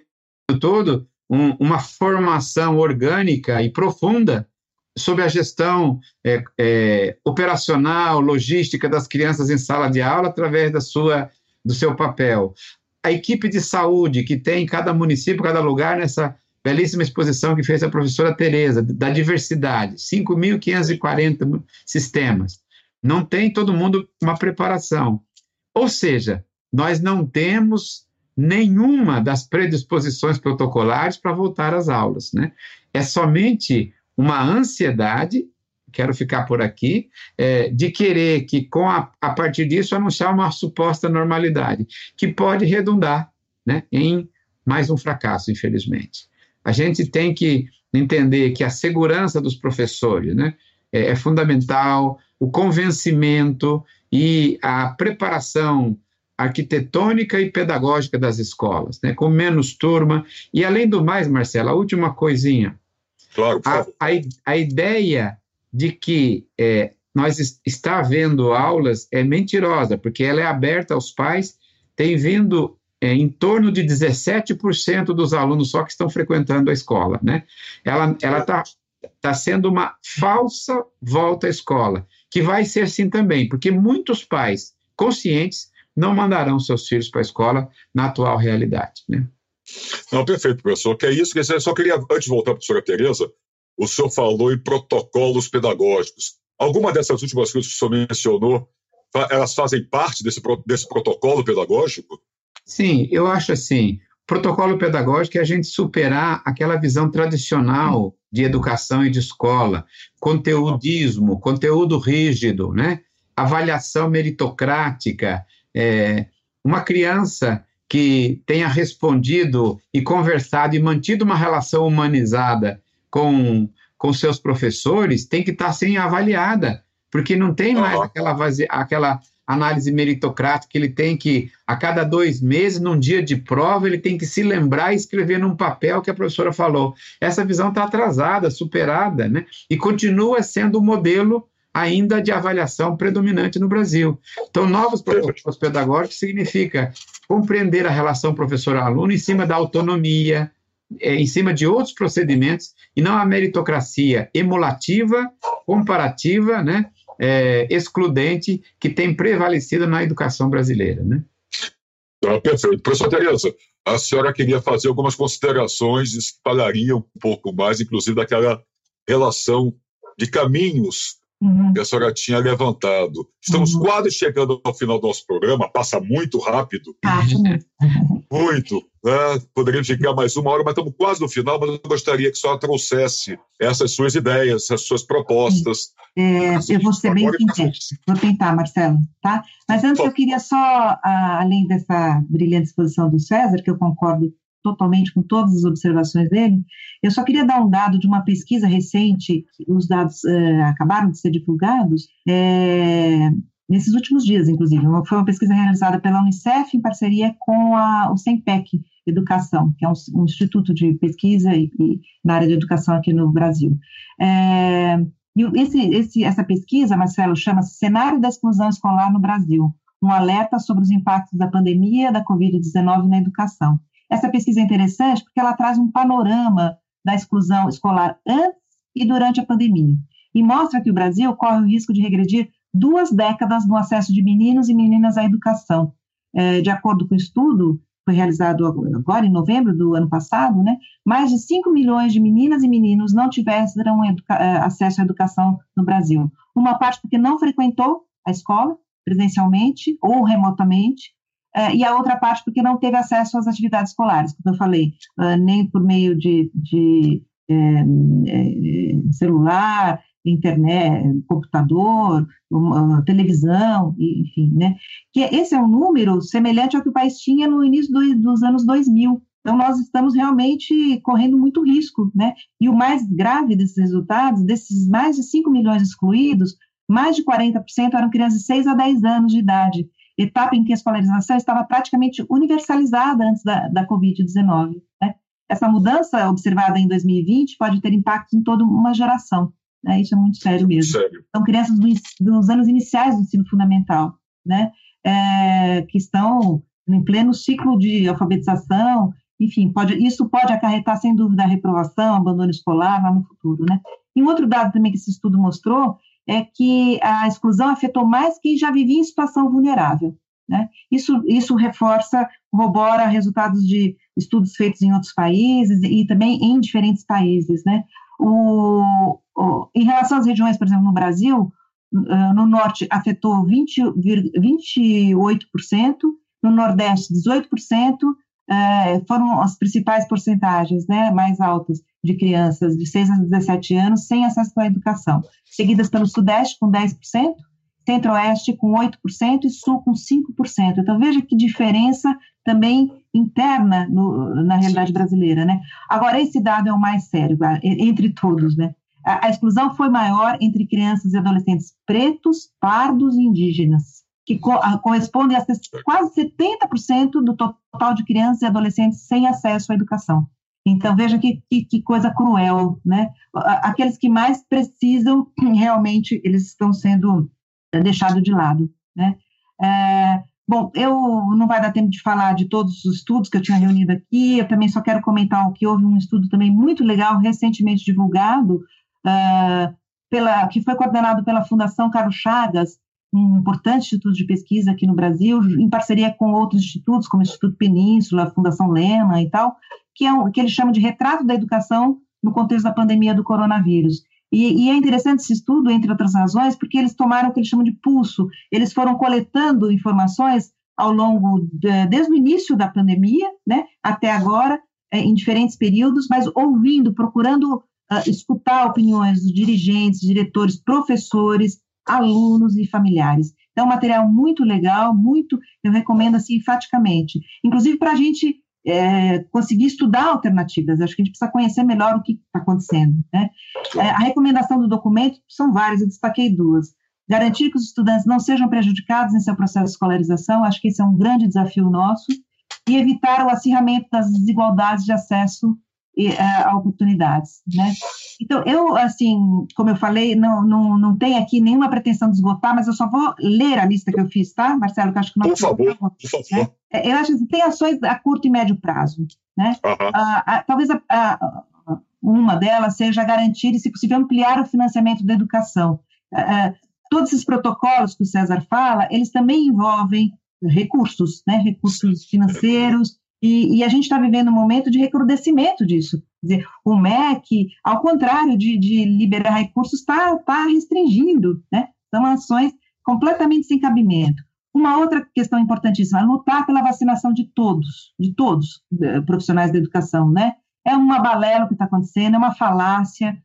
todo, um, uma formação orgânica e profunda sobre a gestão é, é, operacional, logística das crianças em sala de aula através da sua, do seu papel. A equipe de saúde que tem em cada município, cada lugar, nessa belíssima exposição que fez a professora Tereza, da diversidade, 5.540 sistemas. Não tem todo mundo uma preparação. Ou seja, nós não temos nenhuma das predisposições protocolares para voltar às aulas. Né? É somente uma ansiedade, quero ficar por aqui, é, de querer que, com a, a partir disso, anunciar uma suposta normalidade, que pode redundar né, em mais um fracasso, infelizmente. A gente tem que entender que a segurança dos professores né, é, é fundamental, o convencimento e a preparação arquitetônica e pedagógica das escolas, né, com menos turma. E, além do mais, Marcela, a última coisinha. Claro, a, a, a, ideia de que é, nós está havendo aulas é mentirosa, porque ela é aberta aos pais, tem vindo é, em torno de 17% dos alunos só que estão frequentando a escola, né? Ela está tá sendo uma falsa volta à escola, que vai ser assim também, porque muitos pais conscientes não mandarão seus filhos para a escola na atual realidade, né? Não, perfeito, professor. Que é isso que eu só queria, antes de voltar para a professora Tereza, o senhor falou em protocolos pedagógicos. Alguma dessas últimas coisas que o senhor mencionou, elas fazem parte desse, desse protocolo pedagógico? Sim, eu acho assim. Protocolo pedagógico é a gente superar aquela visão tradicional de educação e de escola, conteudismo, conteúdo rígido, né? avaliação meritocrática. É, uma criança que tenha respondido e conversado e mantido uma relação humanizada com, com seus professores tem que estar sendo avaliada, porque não tem mais aquela, aquela análise meritocrática, ele tem que, a cada dois meses, num dia de prova, ele tem que se lembrar e escrever num papel que a professora falou. Essa visão está atrasada, superada, né? E continua sendo o modelo ainda de avaliação predominante no Brasil. Então, novos protocolos pedagógicos significa compreender a relação professor-aluno em cima da autonomia, é, em cima de outros procedimentos, e não a meritocracia emulativa, comparativa, né? é, excludente que tem prevalecido na educação brasileira. Né? Ah, perfeito. Professor Tereza, a senhora queria fazer algumas considerações falariam um pouco mais, inclusive, daquela relação de caminhos uhum. que a senhora tinha levantado. Estamos uhum. quase chegando ao final do nosso programa, passa muito rápido. muito. Né? Poderíamos ficar mais uma hora, mas estamos quase no final, mas eu gostaria que a senhora trouxesse essas suas ideias, essas suas propostas. É, eu vou ser bem sintética. Vou tentar, Marcelo, tá? Mas antes eu queria só, além dessa brilhante exposição do César, que eu concordo totalmente com todas as observações dele. Eu só queria dar um dado de uma pesquisa recente, os dados é, acabaram de ser divulgados, é, nesses últimos dias, inclusive. Foi uma pesquisa realizada pela Unicef em parceria com a, o SEMPEC Educação, que é um, um instituto de pesquisa e, e, na área de educação aqui no Brasil. É, e esse, esse, essa pesquisa, Marcelo, chama-se Cenário da Exclusão Escolar no Brasil, um alerta sobre os impactos da pandemia da Covid-19 na educação. Essa pesquisa é interessante porque ela traz um panorama da exclusão escolar antes e durante a pandemia e mostra que o Brasil corre o risco de regredir duas décadas no acesso de meninos e meninas à educação. É, de acordo com o estudo, foi realizado agora em novembro do ano passado, né, mais de 5 milhões de meninas e meninos não tiveram é, acesso à educação no Brasil. Uma parte porque não frequentou a escola presencialmente ou remotamente, e a outra parte porque não teve acesso às atividades escolares, como eu falei, uh, nem por meio de, de é, é, celular, internet, computador, uma, televisão, enfim, né? Que esse é um número semelhante ao que o país tinha no início do, dos anos 2000, Então, nós estamos realmente correndo muito risco, né? E o mais grave desses resultados, desses mais de 5 milhões excluídos, mais de 40% eram crianças de 6 a 10 anos de idade, etapa em que a escolarização estava praticamente universalizada antes da, da Covid-19. Né? Essa mudança observada em 2020 pode ter impacto em toda uma geração. Né? Isso é muito sério mesmo. Sério. São crianças do, dos anos iniciais do ensino fundamental, né? É, que estão em pleno ciclo de alfabetização, enfim, pode, isso pode acarretar, sem dúvida, a reprovação, abandono escolar lá no futuro, né? E um outro dado também que esse estudo mostrou é que a exclusão afetou mais quem já vivia em situação vulnerável, né? Isso, isso reforça, corrobora resultados de estudos feitos em outros países e também em diferentes países, né? O, o, em relação às regiões, por exemplo, no Brasil, no norte afetou 20, 28%, no nordeste 18%, é, foram as principais porcentagens né, mais altas de crianças de 6 a 17 anos sem acesso à educação, seguidas pelo Sudeste com 10%, Centro-Oeste com 8% e Sul com 5%. Então, veja que diferença também interna no, na realidade brasileira. Né? Agora, esse dado é o mais sério, entre todos. Né? A, a exclusão foi maior entre crianças e adolescentes pretos, pardos e indígenas que co correspondem a quase 70% do total de crianças e adolescentes sem acesso à educação. Então, veja que, que, que, coisa cruel, né? Aqueles que mais precisam, realmente, eles estão sendo eh, deixados de lado, né? É, bom, eu não vai dar tempo de falar de todos os estudos que eu tinha reunido aqui, eu também só quero comentar que houve um estudo também muito legal, recentemente divulgado, uh, pela, que foi coordenado pela Fundação Carlos Chagas, um importante instituto de pesquisa aqui no Brasil, em parceria com outros institutos, como o Instituto Península, a Fundação Lema e tal, que, é um, que ele chama de retrato da educação no contexto da pandemia do coronavírus. E, e, é interessante esse estudo, entre outras razões, porque eles tomaram o que eles chamam de pulso, eles foram coletando informações ao longo, de, desde o início da pandemia, né, até agora, é, em diferentes períodos, mas ouvindo, procurando uh, escutar opiniões dos dirigentes, diretores, professores, alunos e familiares. Então, é um material muito legal, muito, eu recomendo assim enfaticamente. Inclusive para a gente é, conseguir estudar alternativas. Acho que a gente precisa conhecer melhor o que está acontecendo. Né? É, a recomendação do documento são várias, eu destaquei duas. Garantir que os estudantes não sejam prejudicados em seu processo de escolarização, acho que esse é um grande desafio nosso, e evitar o acirramento das desigualdades de acesso e, uh, oportunidades, né? Então, eu, assim, como eu falei, não, não, não tem aqui nenhuma pretensão de esgotar, mas eu só vou ler a lista que eu fiz, tá, Marcelo? Que acho que não por favor, por favor. Né? Eu acho que tem ações a curto e médio prazo, né? Uh -huh. talvez a, a, uma delas seja garantir e, se possível, ampliar o financiamento da educação. Uh, todos esses protocolos que o César fala, eles também envolvem recursos, né? Recursos financeiros, e, e a gente está vivendo um momento de recrudescimento disso. Quer dizer, o MEC, ao contrário de, de liberar recursos, está tá restringindo, né? São ações completamente sem cabimento. Uma outra questão importantíssima, é lutar pela vacinação de todos, de todos eh, profissionais da educação, né? É uma balela o que está acontecendo, é uma falácia.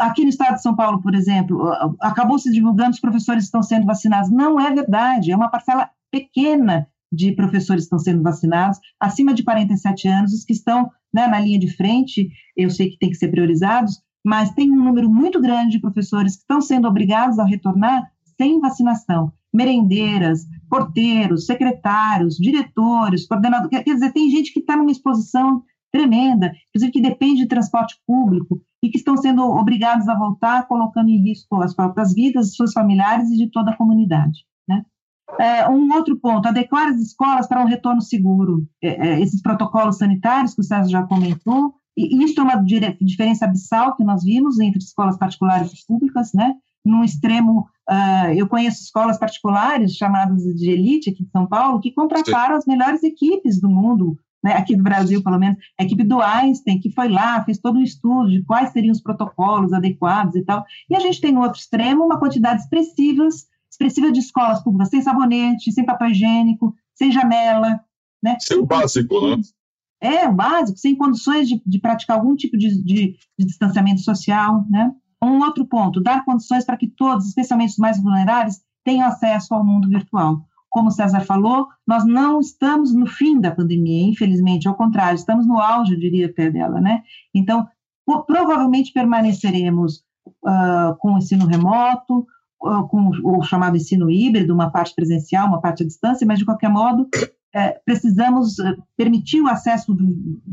Aqui no estado de São Paulo, por exemplo, acabou se divulgando os professores estão sendo vacinados. Não é verdade, é uma parcela pequena de professores estão sendo vacinados, acima de 47 anos, os que estão né, na linha de frente, eu sei que tem que ser priorizados, mas tem um número muito grande de professores que estão sendo obrigados a retornar sem vacinação. Merendeiras, porteiros, secretários, diretores, coordenadores, quer dizer, tem gente que está numa exposição tremenda, inclusive que depende de transporte público e que estão sendo obrigados a voltar, colocando em risco as próprias vidas, seus familiares e de toda a comunidade. É, um outro ponto, adequar as escolas para um retorno seguro. É, é, esses protocolos sanitários que o César já comentou, e isso é uma diferença abissal que nós vimos entre escolas particulares e públicas, né? No extremo, uh, eu conheço escolas particulares chamadas de elite aqui de São Paulo, que contrataram Sim. as melhores equipes do mundo, né, aqui do Brasil, pelo menos, a equipe do Einstein, que foi lá, fez todo um estudo de quais seriam os protocolos adequados e tal. E a gente tem no outro extremo uma quantidade expressiva expressiva de escolas públicas, sem sabonete, sem papel higiênico, sem janela. Né? Sem o básico, né? É, o básico, sem condições de, de praticar algum tipo de, de, de, distanciamento social. Né? Um outro ponto, dar condições para que todos, especialmente os mais vulneráveis, tenham acesso ao mundo virtual. como o César falou, nós não estamos no fim da pandemia, infelizmente, ao contrário, estamos no auge, eu diria até dela, né? Então, provavelmente permaneceremos uh, com o ensino remoto, com o chamado ensino híbrido, uma parte presencial, uma parte à distância, mas de qualquer modo, é, precisamos eh, permitir o acesso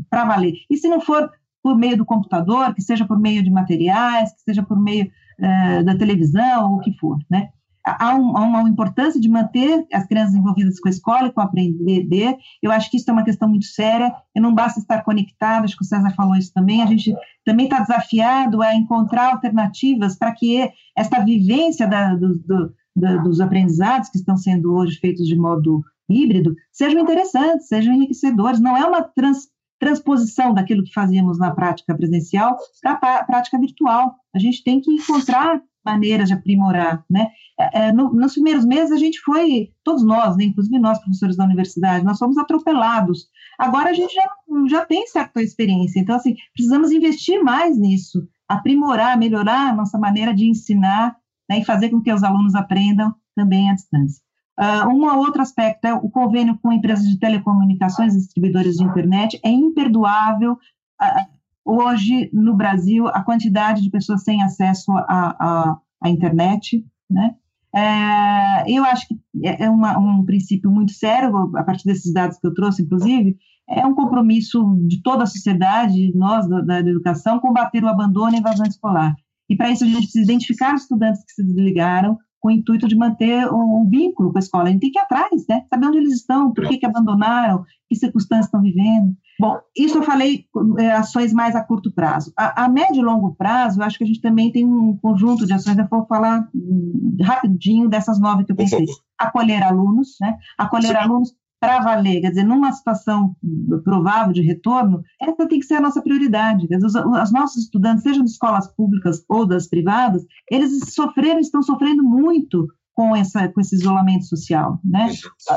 para valer. E se não for por meio do computador, que seja por meio de materiais, que seja por meio uh, da televisão, ou o que for, né? Há, um, há, uma importância de manter as crianças envolvidas com a escola e com o aprender. Eu acho que isso é uma questão muito séria. E não basta estar conectado, acho que o César falou isso também. A gente também está desafiado a encontrar alternativas para que esta vivência da, do, do, da, dos aprendizados que estão sendo hoje feitos de modo híbrido sejam interessantes, sejam enriquecedores. Não é uma trans, transposição daquilo que fazíamos na prática presencial para a prática virtual. A gente tem que encontrar maneiras de aprimorar, né? É, é, no, nos primeiros meses a gente foi, todos nós, né, inclusive nós professores da universidade, nós fomos atropelados. Agora a gente já, já tem certa experiência, então assim precisamos investir mais nisso, aprimorar, melhorar a nossa maneira de ensinar né, e fazer com que os alunos aprendam também à distância. Uh, um outro aspecto é o convênio com empresas de telecomunicações distribuidores de internet. É imperdoável uh, hoje no Brasil a quantidade de pessoas sem acesso à internet. Né? É, eu acho que é, é uma, um princípio muito sério, a partir desses dados que eu trouxe, inclusive, é um compromisso de toda a sociedade, nós da, da educação, combater o abandono e a evasão escolar. E para isso a gente precisa identificar os estudantes que se desligaram, com o intuito de manter um, vínculo com a escola. A gente tem que ir atrás, né? Saber onde eles estão, por que, que abandonaram, que circunstâncias estão vivendo. Bom, isso eu falei é, ações mais a curto prazo. A, a, médio e longo prazo, eu acho que a gente também tem um conjunto de ações, eu vou falar hum, rapidinho dessas nove que eu pensei. Acolher alunos, né? Acolher Sim. alunos para valer, quer dizer, numa situação provável de retorno, essa tem que ser a nossa prioridade. Dizer, os, os, nossos estudantes, sejam de escolas públicas ou das privadas, eles sofreram, estão sofrendo muito com, essa, com esse isolamento social, né?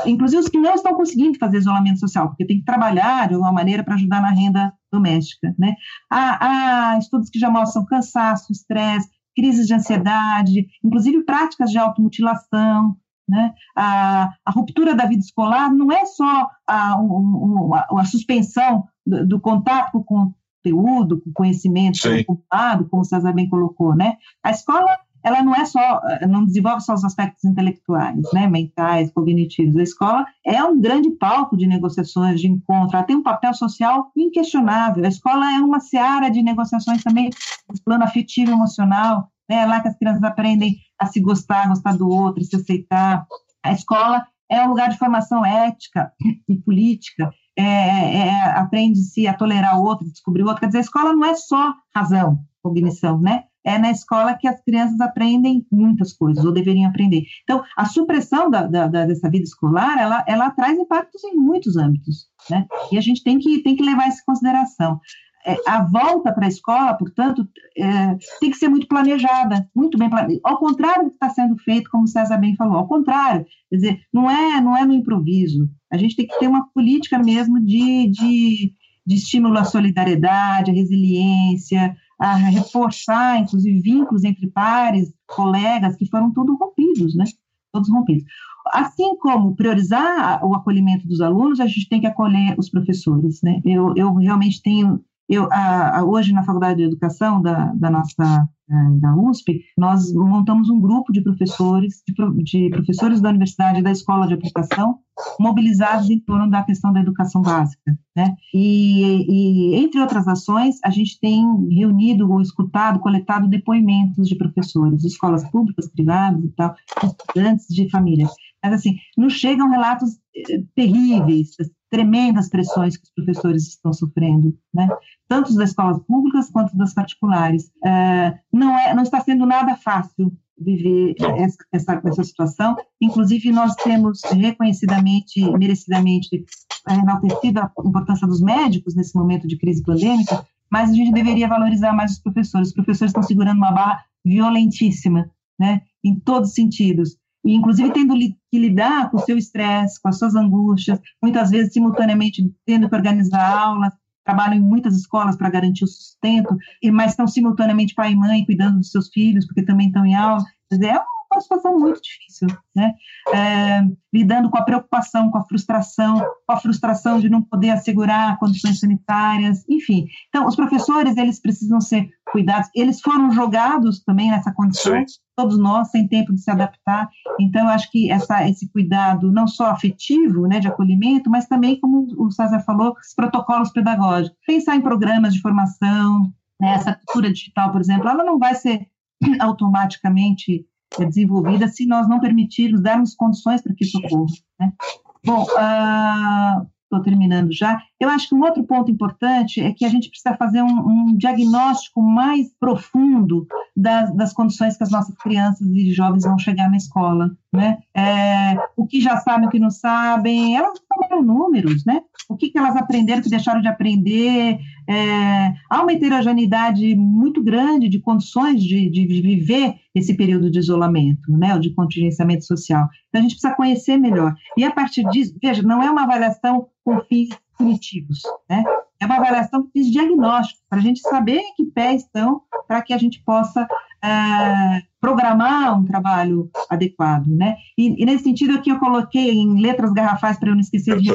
Inclusive os que não estão conseguindo fazer isolamento social, porque tem que trabalhar de alguma maneira para ajudar na renda doméstica, né? Há, há estudos que já mostram cansaço, estresse, crises de ansiedade, inclusive práticas de automutilação, né? A, a, ruptura da vida escolar não é só a, a, a suspensão do, do, contato com o conteúdo, com o conhecimento ocupado, como o César bem colocou. Né? A escola ela não é só, não desenvolve só os aspectos intelectuais, né, mentais, cognitivos. A escola é um grande palco de negociações, de encontro, ela tem um papel social inquestionável. A escola é uma seara de negociações também no plano afetivo e emocional, né, é lá que as crianças aprendem a se gostar, gostar do outro, se aceitar. A escola é um lugar de formação ética e política, é, é, é aprende-se a tolerar o outro, descobrir o outro. Quer dizer, a escola não é só razão, cognição, né? É na escola que as crianças aprendem muitas coisas, ou deveriam aprender. Então, a supressão da, da, dessa vida escolar, ela, ela traz impactos em muitos âmbitos, né? E a gente tem que, tem que levar isso em consideração a volta para a escola, portanto, é, tem que ser muito planejada, muito bem planejada. Ao contrário do que está sendo feito, como o César bem falou, ao contrário, quer dizer, não é, não é no improviso. A gente tem que ter uma política mesmo de, de, de estímulo à solidariedade, à resiliência, a reforçar, inclusive, vínculos entre pares, colegas, que foram todos rompidos, né? Todos rompidos. Assim como priorizar o acolhimento dos alunos, a gente tem que acolher os professores, né? Eu, eu realmente tenho eu, a, a, hoje, na Faculdade de Educação da, da nossa é, da USP, nós montamos um grupo de professores, de, de, professores da universidade e da escola de aplicação, mobilizados em torno da questão da educação básica. Né? E, e, entre outras ações, a gente tem reunido ou escutado, coletado depoimentos de professores, de escolas públicas, privadas e tal, estudantes de famílias. Mas, assim, nos chegam relatos eh, terríveis, tremendas pressões que os professores estão sofrendo, né? tanto das escolas públicas quanto das particulares. Uh, não, é, não está sendo nada fácil viver essa, essa, essa, situação. Inclusive, nós temos reconhecidamente, merecidamente, enaltecido a importância dos médicos nesse momento de crise pandêmica, mas a gente deveria valorizar mais os professores. Os professores estão segurando uma barra violentíssima, né, em todos os sentidos e inclusive tendo que lidar com o seu estresse, com as suas angústias, muitas vezes simultaneamente tendo que organizar aulas, trabalham em muitas escolas para garantir o sustento, mas estão simultaneamente pai e mãe cuidando dos seus filhos, porque também estão em aula. Quer dizer, é um uma situação muito difícil, né? É, lidando com a preocupação, com a frustração, com a frustração de não poder assegurar condições sanitárias, enfim. Então, os professores, eles precisam ser cuidados, eles foram jogados também nessa condição, Sim. Todos nós, sem tempo de se adaptar, então, acho que essa, esse cuidado, não só afetivo, né, de acolhimento, mas também, como o César falou, os protocolos pedagógicos, pensar em programas de formação, né, essa cultura digital, por exemplo, ela não vai ser automaticamente desenvolvida se nós não permitirmos, darmos condições para que isso ocorra. Né? Bom, uh, estou terminando já. Eu acho que um outro ponto importante é que a gente precisa fazer um, um diagnóstico mais profundo das, das, condições que as nossas crianças e jovens vão chegar na escola, né? É, o que já sabem, o que não sabem, elas não números, né? O que, que elas aprenderam, que deixaram de aprender. É, há uma heterogeneidade muito grande de condições de, de viver esse período de isolamento, né? Ou de contingenciamento social. Então, a gente precisa conhecer melhor. E a partir disso, veja, não é uma avaliação com fins punitivos, né? É uma avaliação com fins diagnósticos, para a gente saber em que pé estão, para que a gente possa é, programar um trabalho adequado, né? E, e, nesse sentido aqui eu coloquei em letras garrafais para eu não esquecer de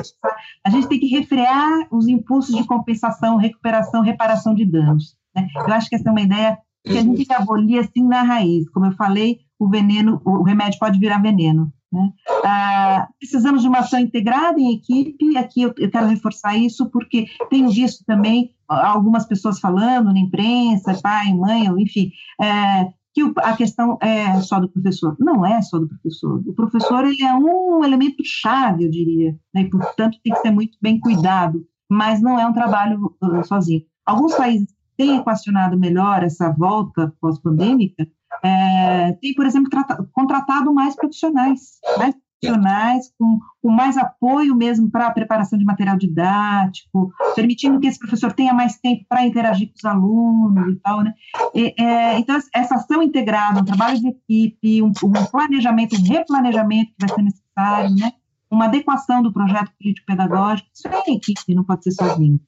a gente tem que refrear os impulsos de compensação, recuperação, reparação de danos. Né? Eu acho que essa é uma ideia que a gente tem que abolir assim na raiz. Como eu falei, o veneno, o remédio pode virar veneno. Né? Ah, precisamos de uma ação integrada em equipe. Aqui eu, eu, quero reforçar isso porque tenho visto também algumas pessoas falando na imprensa, pai, mãe, enfim, é, que a questão é só do professor. Não é só do professor. O professor ele é um elemento chave, eu diria, né? e portanto tem que ser muito bem cuidado. Mas não é um trabalho uh, sozinho. Alguns países têm equacionado melhor essa volta pós-pandêmica é, tem, por exemplo, contratado mais profissionais, mais profissionais com, com mais apoio mesmo para a preparação de material didático, permitindo que esse professor tenha mais tempo para interagir com os alunos e tal, né? E, é, então, essa ação integrada, um trabalho de equipe, um, um planejamento, um replanejamento que vai ser necessário, né? Uma adequação do projeto político-pedagógico, isso é equipe, não pode ser sozinho.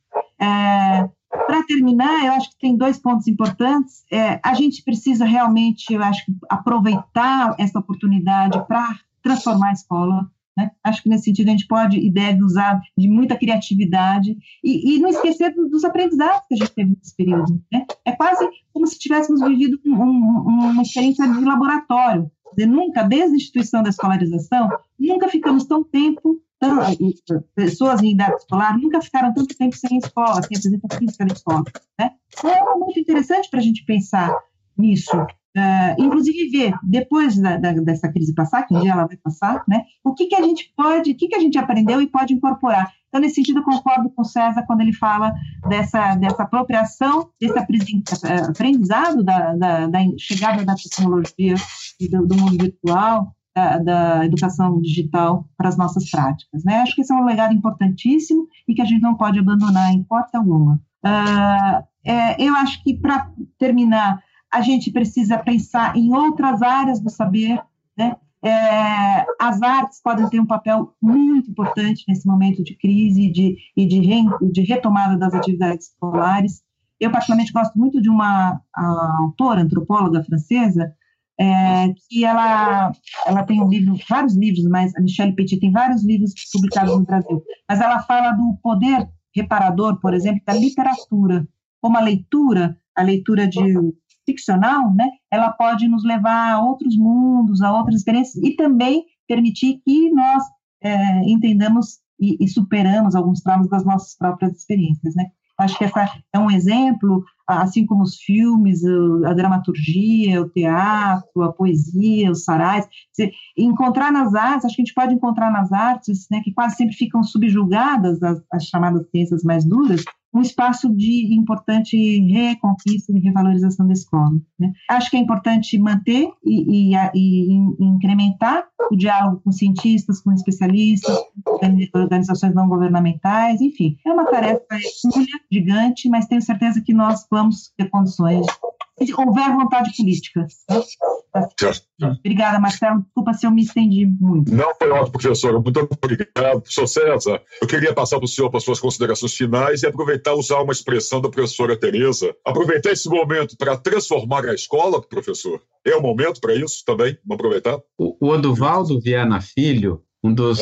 É, para terminar, eu acho que tem dois pontos importantes. É, a gente precisa realmente, eu acho, aproveitar essa oportunidade para transformar a escola. Né? Acho que nesse sentido a gente pode e deve usar de muita criatividade e, e não esquecer do, dos aprendizados que a gente teve nesse período. Né? É quase como se tivéssemos vivido um, um, uma experiência de laboratório. Dizer, nunca, desde a instituição da escolarização, nunca ficamos tão tempo pessoas em idade escolar nunca ficaram tanto tempo sem escola, sem a presença física da escola. Né? Então, é muito interessante para a gente pensar nisso. Uh, inclusive ver, depois da, da, dessa crise passar, que um dia ela vai passar, né, o que, que a gente pode, o que, que a gente aprendeu e pode incorporar. Então, nesse sentido, concordo com o César quando ele fala dessa, dessa apropriação, desse aprendizado da, da, da chegada da tecnologia e do, do mundo virtual, da, da, educação digital para as nossas práticas. Né? Acho que esse é um legado importantíssimo e que a gente não pode abandonar em hipótese alguma. Uh, é, eu acho que, para terminar, a gente precisa pensar em outras áreas do saber. Né? É, as artes podem ter um papel muito importante nesse momento de crise de, e de, re, de retomada das atividades escolares. Eu, particularmente, gosto muito de uma autora, antropóloga francesa, é, que ela, ela tem um livro, vários livros, mas a Michelle Petit tem vários livros publicados no Brasil, mas ela fala do poder reparador, por exemplo, da literatura, como a leitura, a leitura de ficcional, né, ela pode nos levar a outros mundos, a outras experiências, e também permitir que nós é, entendamos e, e superamos alguns traumas das nossas próprias experiências, né. Acho que essa é um exemplo, assim como os filmes, a dramaturgia, o teatro, a poesia, os sarais. Encontrar nas artes, acho que a gente pode encontrar nas artes, né, que quase sempre ficam subjugadas às, às chamadas ciências mais duras, um espaço de importante reconquista e revalorização da escola. Né? Acho que é importante manter e, e, e, incrementar o diálogo com cientistas, com especialistas, organizações não governamentais, enfim. É uma tarefa gigante, mas tenho certeza que nós vamos ter condições, se houver vontade política. Né? Obrigada, Marcelo. Desculpa se eu me estendi muito. Não, foi ótimo, professora. Muito obrigado. Professor César, eu queria passar para o senhor para suas considerações finais e aproveitar usar uma expressão da professora Tereza. Aproveitar esse momento para transformar a escola, professor. É o momento para isso também? Vamos aproveitar? O, o Oduvaldo Viana Filho, um dos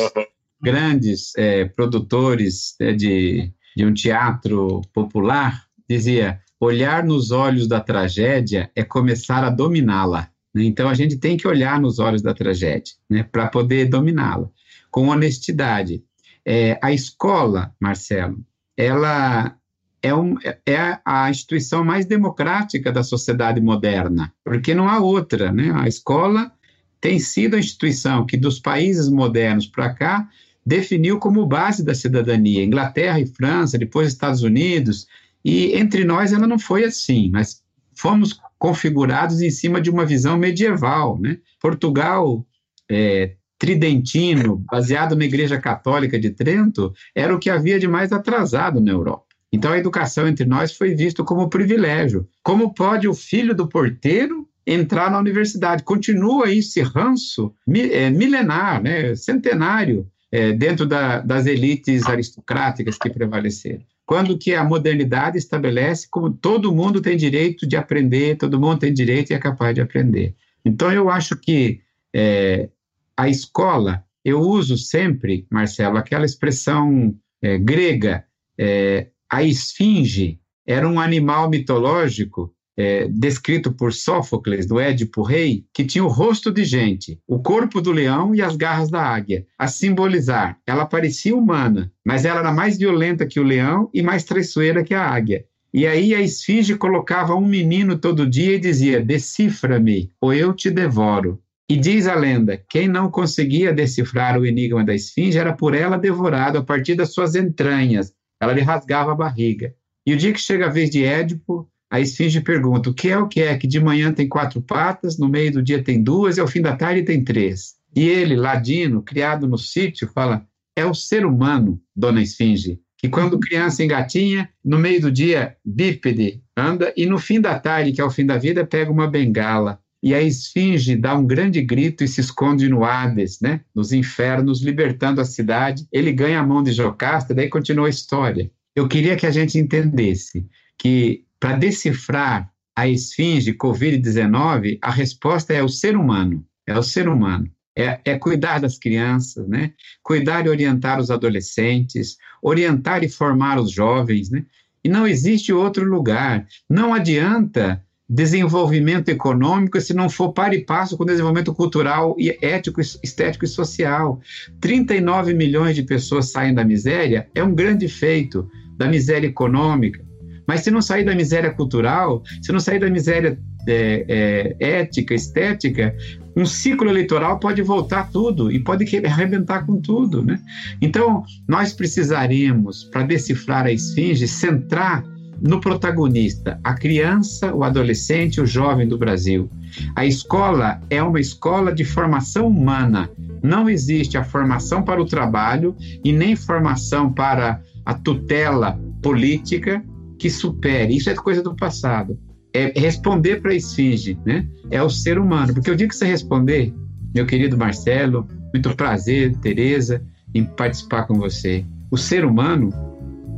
grandes é, produtores é, de, de um teatro popular, dizia: olhar nos olhos da tragédia é começar a dominá-la. Né? Então a gente tem que olhar nos olhos da tragédia né, para poder dominá-la com honestidade. É, a escola, Marcelo, ela é, um, é, a instituição mais democrática da sociedade moderna, porque não há outra. Né? A escola tem sido a instituição que, dos países modernos para cá, definiu como base da cidadania. Inglaterra e França, depois Estados Unidos, e entre nós ela não foi assim, mas fomos configurados em cima de uma visão medieval. Né? Portugal é, tridentino, baseado na Igreja Católica de Trento, era o que havia de mais atrasado na Europa. Então a educação entre nós foi visto como privilégio. Como pode o filho do porteiro entrar na universidade? Continua esse ranço é, milenar, né, centenário, é, dentro da, das elites aristocráticas que prevaleceram. Quando que a modernidade estabelece como todo mundo tem direito de aprender, todo mundo tem direito e é capaz de aprender. Então, eu acho que é, a escola, eu uso sempre, Marcelo, aquela expressão é, grega, é, a esfinge era um animal mitológico é, descrito por Sófocles, do Édipo Rei, que tinha o rosto de gente, o corpo do leão e as garras da águia, a simbolizar. Ela parecia humana, mas ela era mais violenta que o leão e mais traiçoeira que a águia. E aí a esfinge colocava um menino todo dia e dizia: Decifra-me, ou eu te devoro. E diz a lenda: quem não conseguia decifrar o enigma da esfinge era por ela devorado a partir das suas entranhas. Ela lhe rasgava a barriga. E o dia que chega a vez de Édipo, a esfinge pergunta: o que é o que é? Que de manhã tem quatro patas, no meio do dia tem duas e ao fim da tarde tem três. E ele, ladino, criado no sítio, fala: é o ser humano, dona esfinge, que quando criança engatinha, no meio do dia bípede, anda, e no fim da tarde, que é o fim da vida, pega uma bengala. E a esfinge dá um grande grito e se esconde no Hades, né? nos infernos, libertando a cidade. Ele ganha a mão de Jocasta, daí continua a história. Eu queria que a gente entendesse que para decifrar a esfinge Covid-19, a resposta é o ser humano, é o ser humano. É, é, cuidar das crianças, né? Cuidar e orientar os adolescentes, orientar e formar os jovens, né? E não existe outro lugar. Não adianta desenvolvimento econômico se não for para e passo com desenvolvimento cultural e ético, estético e social. 39 milhões de pessoas saem da miséria é um grande feito da miséria econômica, mas se não sair da miséria cultural, se não sair da miséria é, é, ética, estética, um ciclo eleitoral pode voltar tudo e pode arrebentar com tudo. Né? Então, nós precisaremos, para decifrar a esfinge, centrar no protagonista, a criança, o adolescente, o jovem do Brasil. A escola é uma escola de formação humana. Não existe a formação para o trabalho e nem formação para a tutela política que supere. Isso é coisa do passado. É responder para a esfinge, né? É o ser humano. Porque o dia que você responder, meu querido Marcelo, muito prazer, Tereza, em participar com você. O ser humano,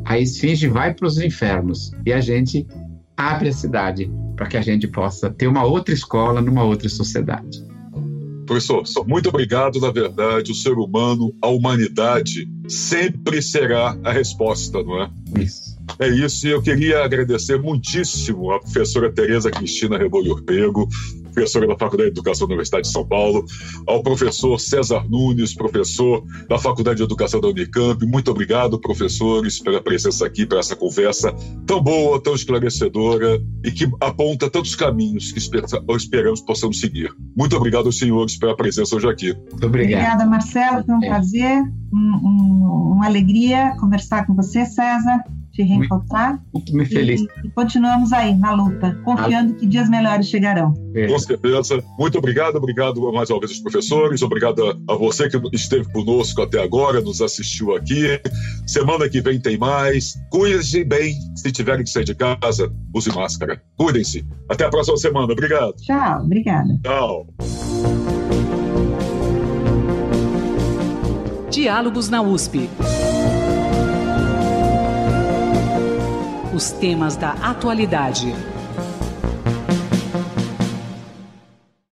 a esfinge vai para os infernos e a gente abre a cidade para que a gente possa ter uma outra escola numa outra sociedade. Professor, muito obrigado. Na verdade, o ser humano, a humanidade, sempre será a resposta, não é? Isso. É isso, e eu queria agradecer muitíssimo a professora Tereza Cristina Rebolo Orpego, professora da Faculdade de Educação da Universidade de São Paulo, ao professor César Nunes, professor da Faculdade de Educação da Unicamp. Muito obrigado, professores, pela presença aqui, para essa conversa tão boa, tão esclarecedora e que aponta tantos caminhos que esperamos possamos seguir. Muito obrigado aos senhores pela presença hoje aqui. Muito obrigado. Obrigada, Marcelo. Foi um prazer, um, um, uma alegria conversar com você, César. Te reencontrar. Muito, muito feliz. E, e, continuamos aí na luta, confiando ah. que dias melhores chegarão. É. Com certeza. Muito obrigado, obrigado mais uma vez aos professores, obrigado a você que esteve conosco até agora, nos assistiu aqui. Semana que vem tem mais. Cuide-se bem. Se tiverem que sair de casa, use máscara. Cuidem-se. Até a próxima semana. Obrigado. Tchau, obrigada. Tchau. Diálogos na USP. Os temas da atualidade.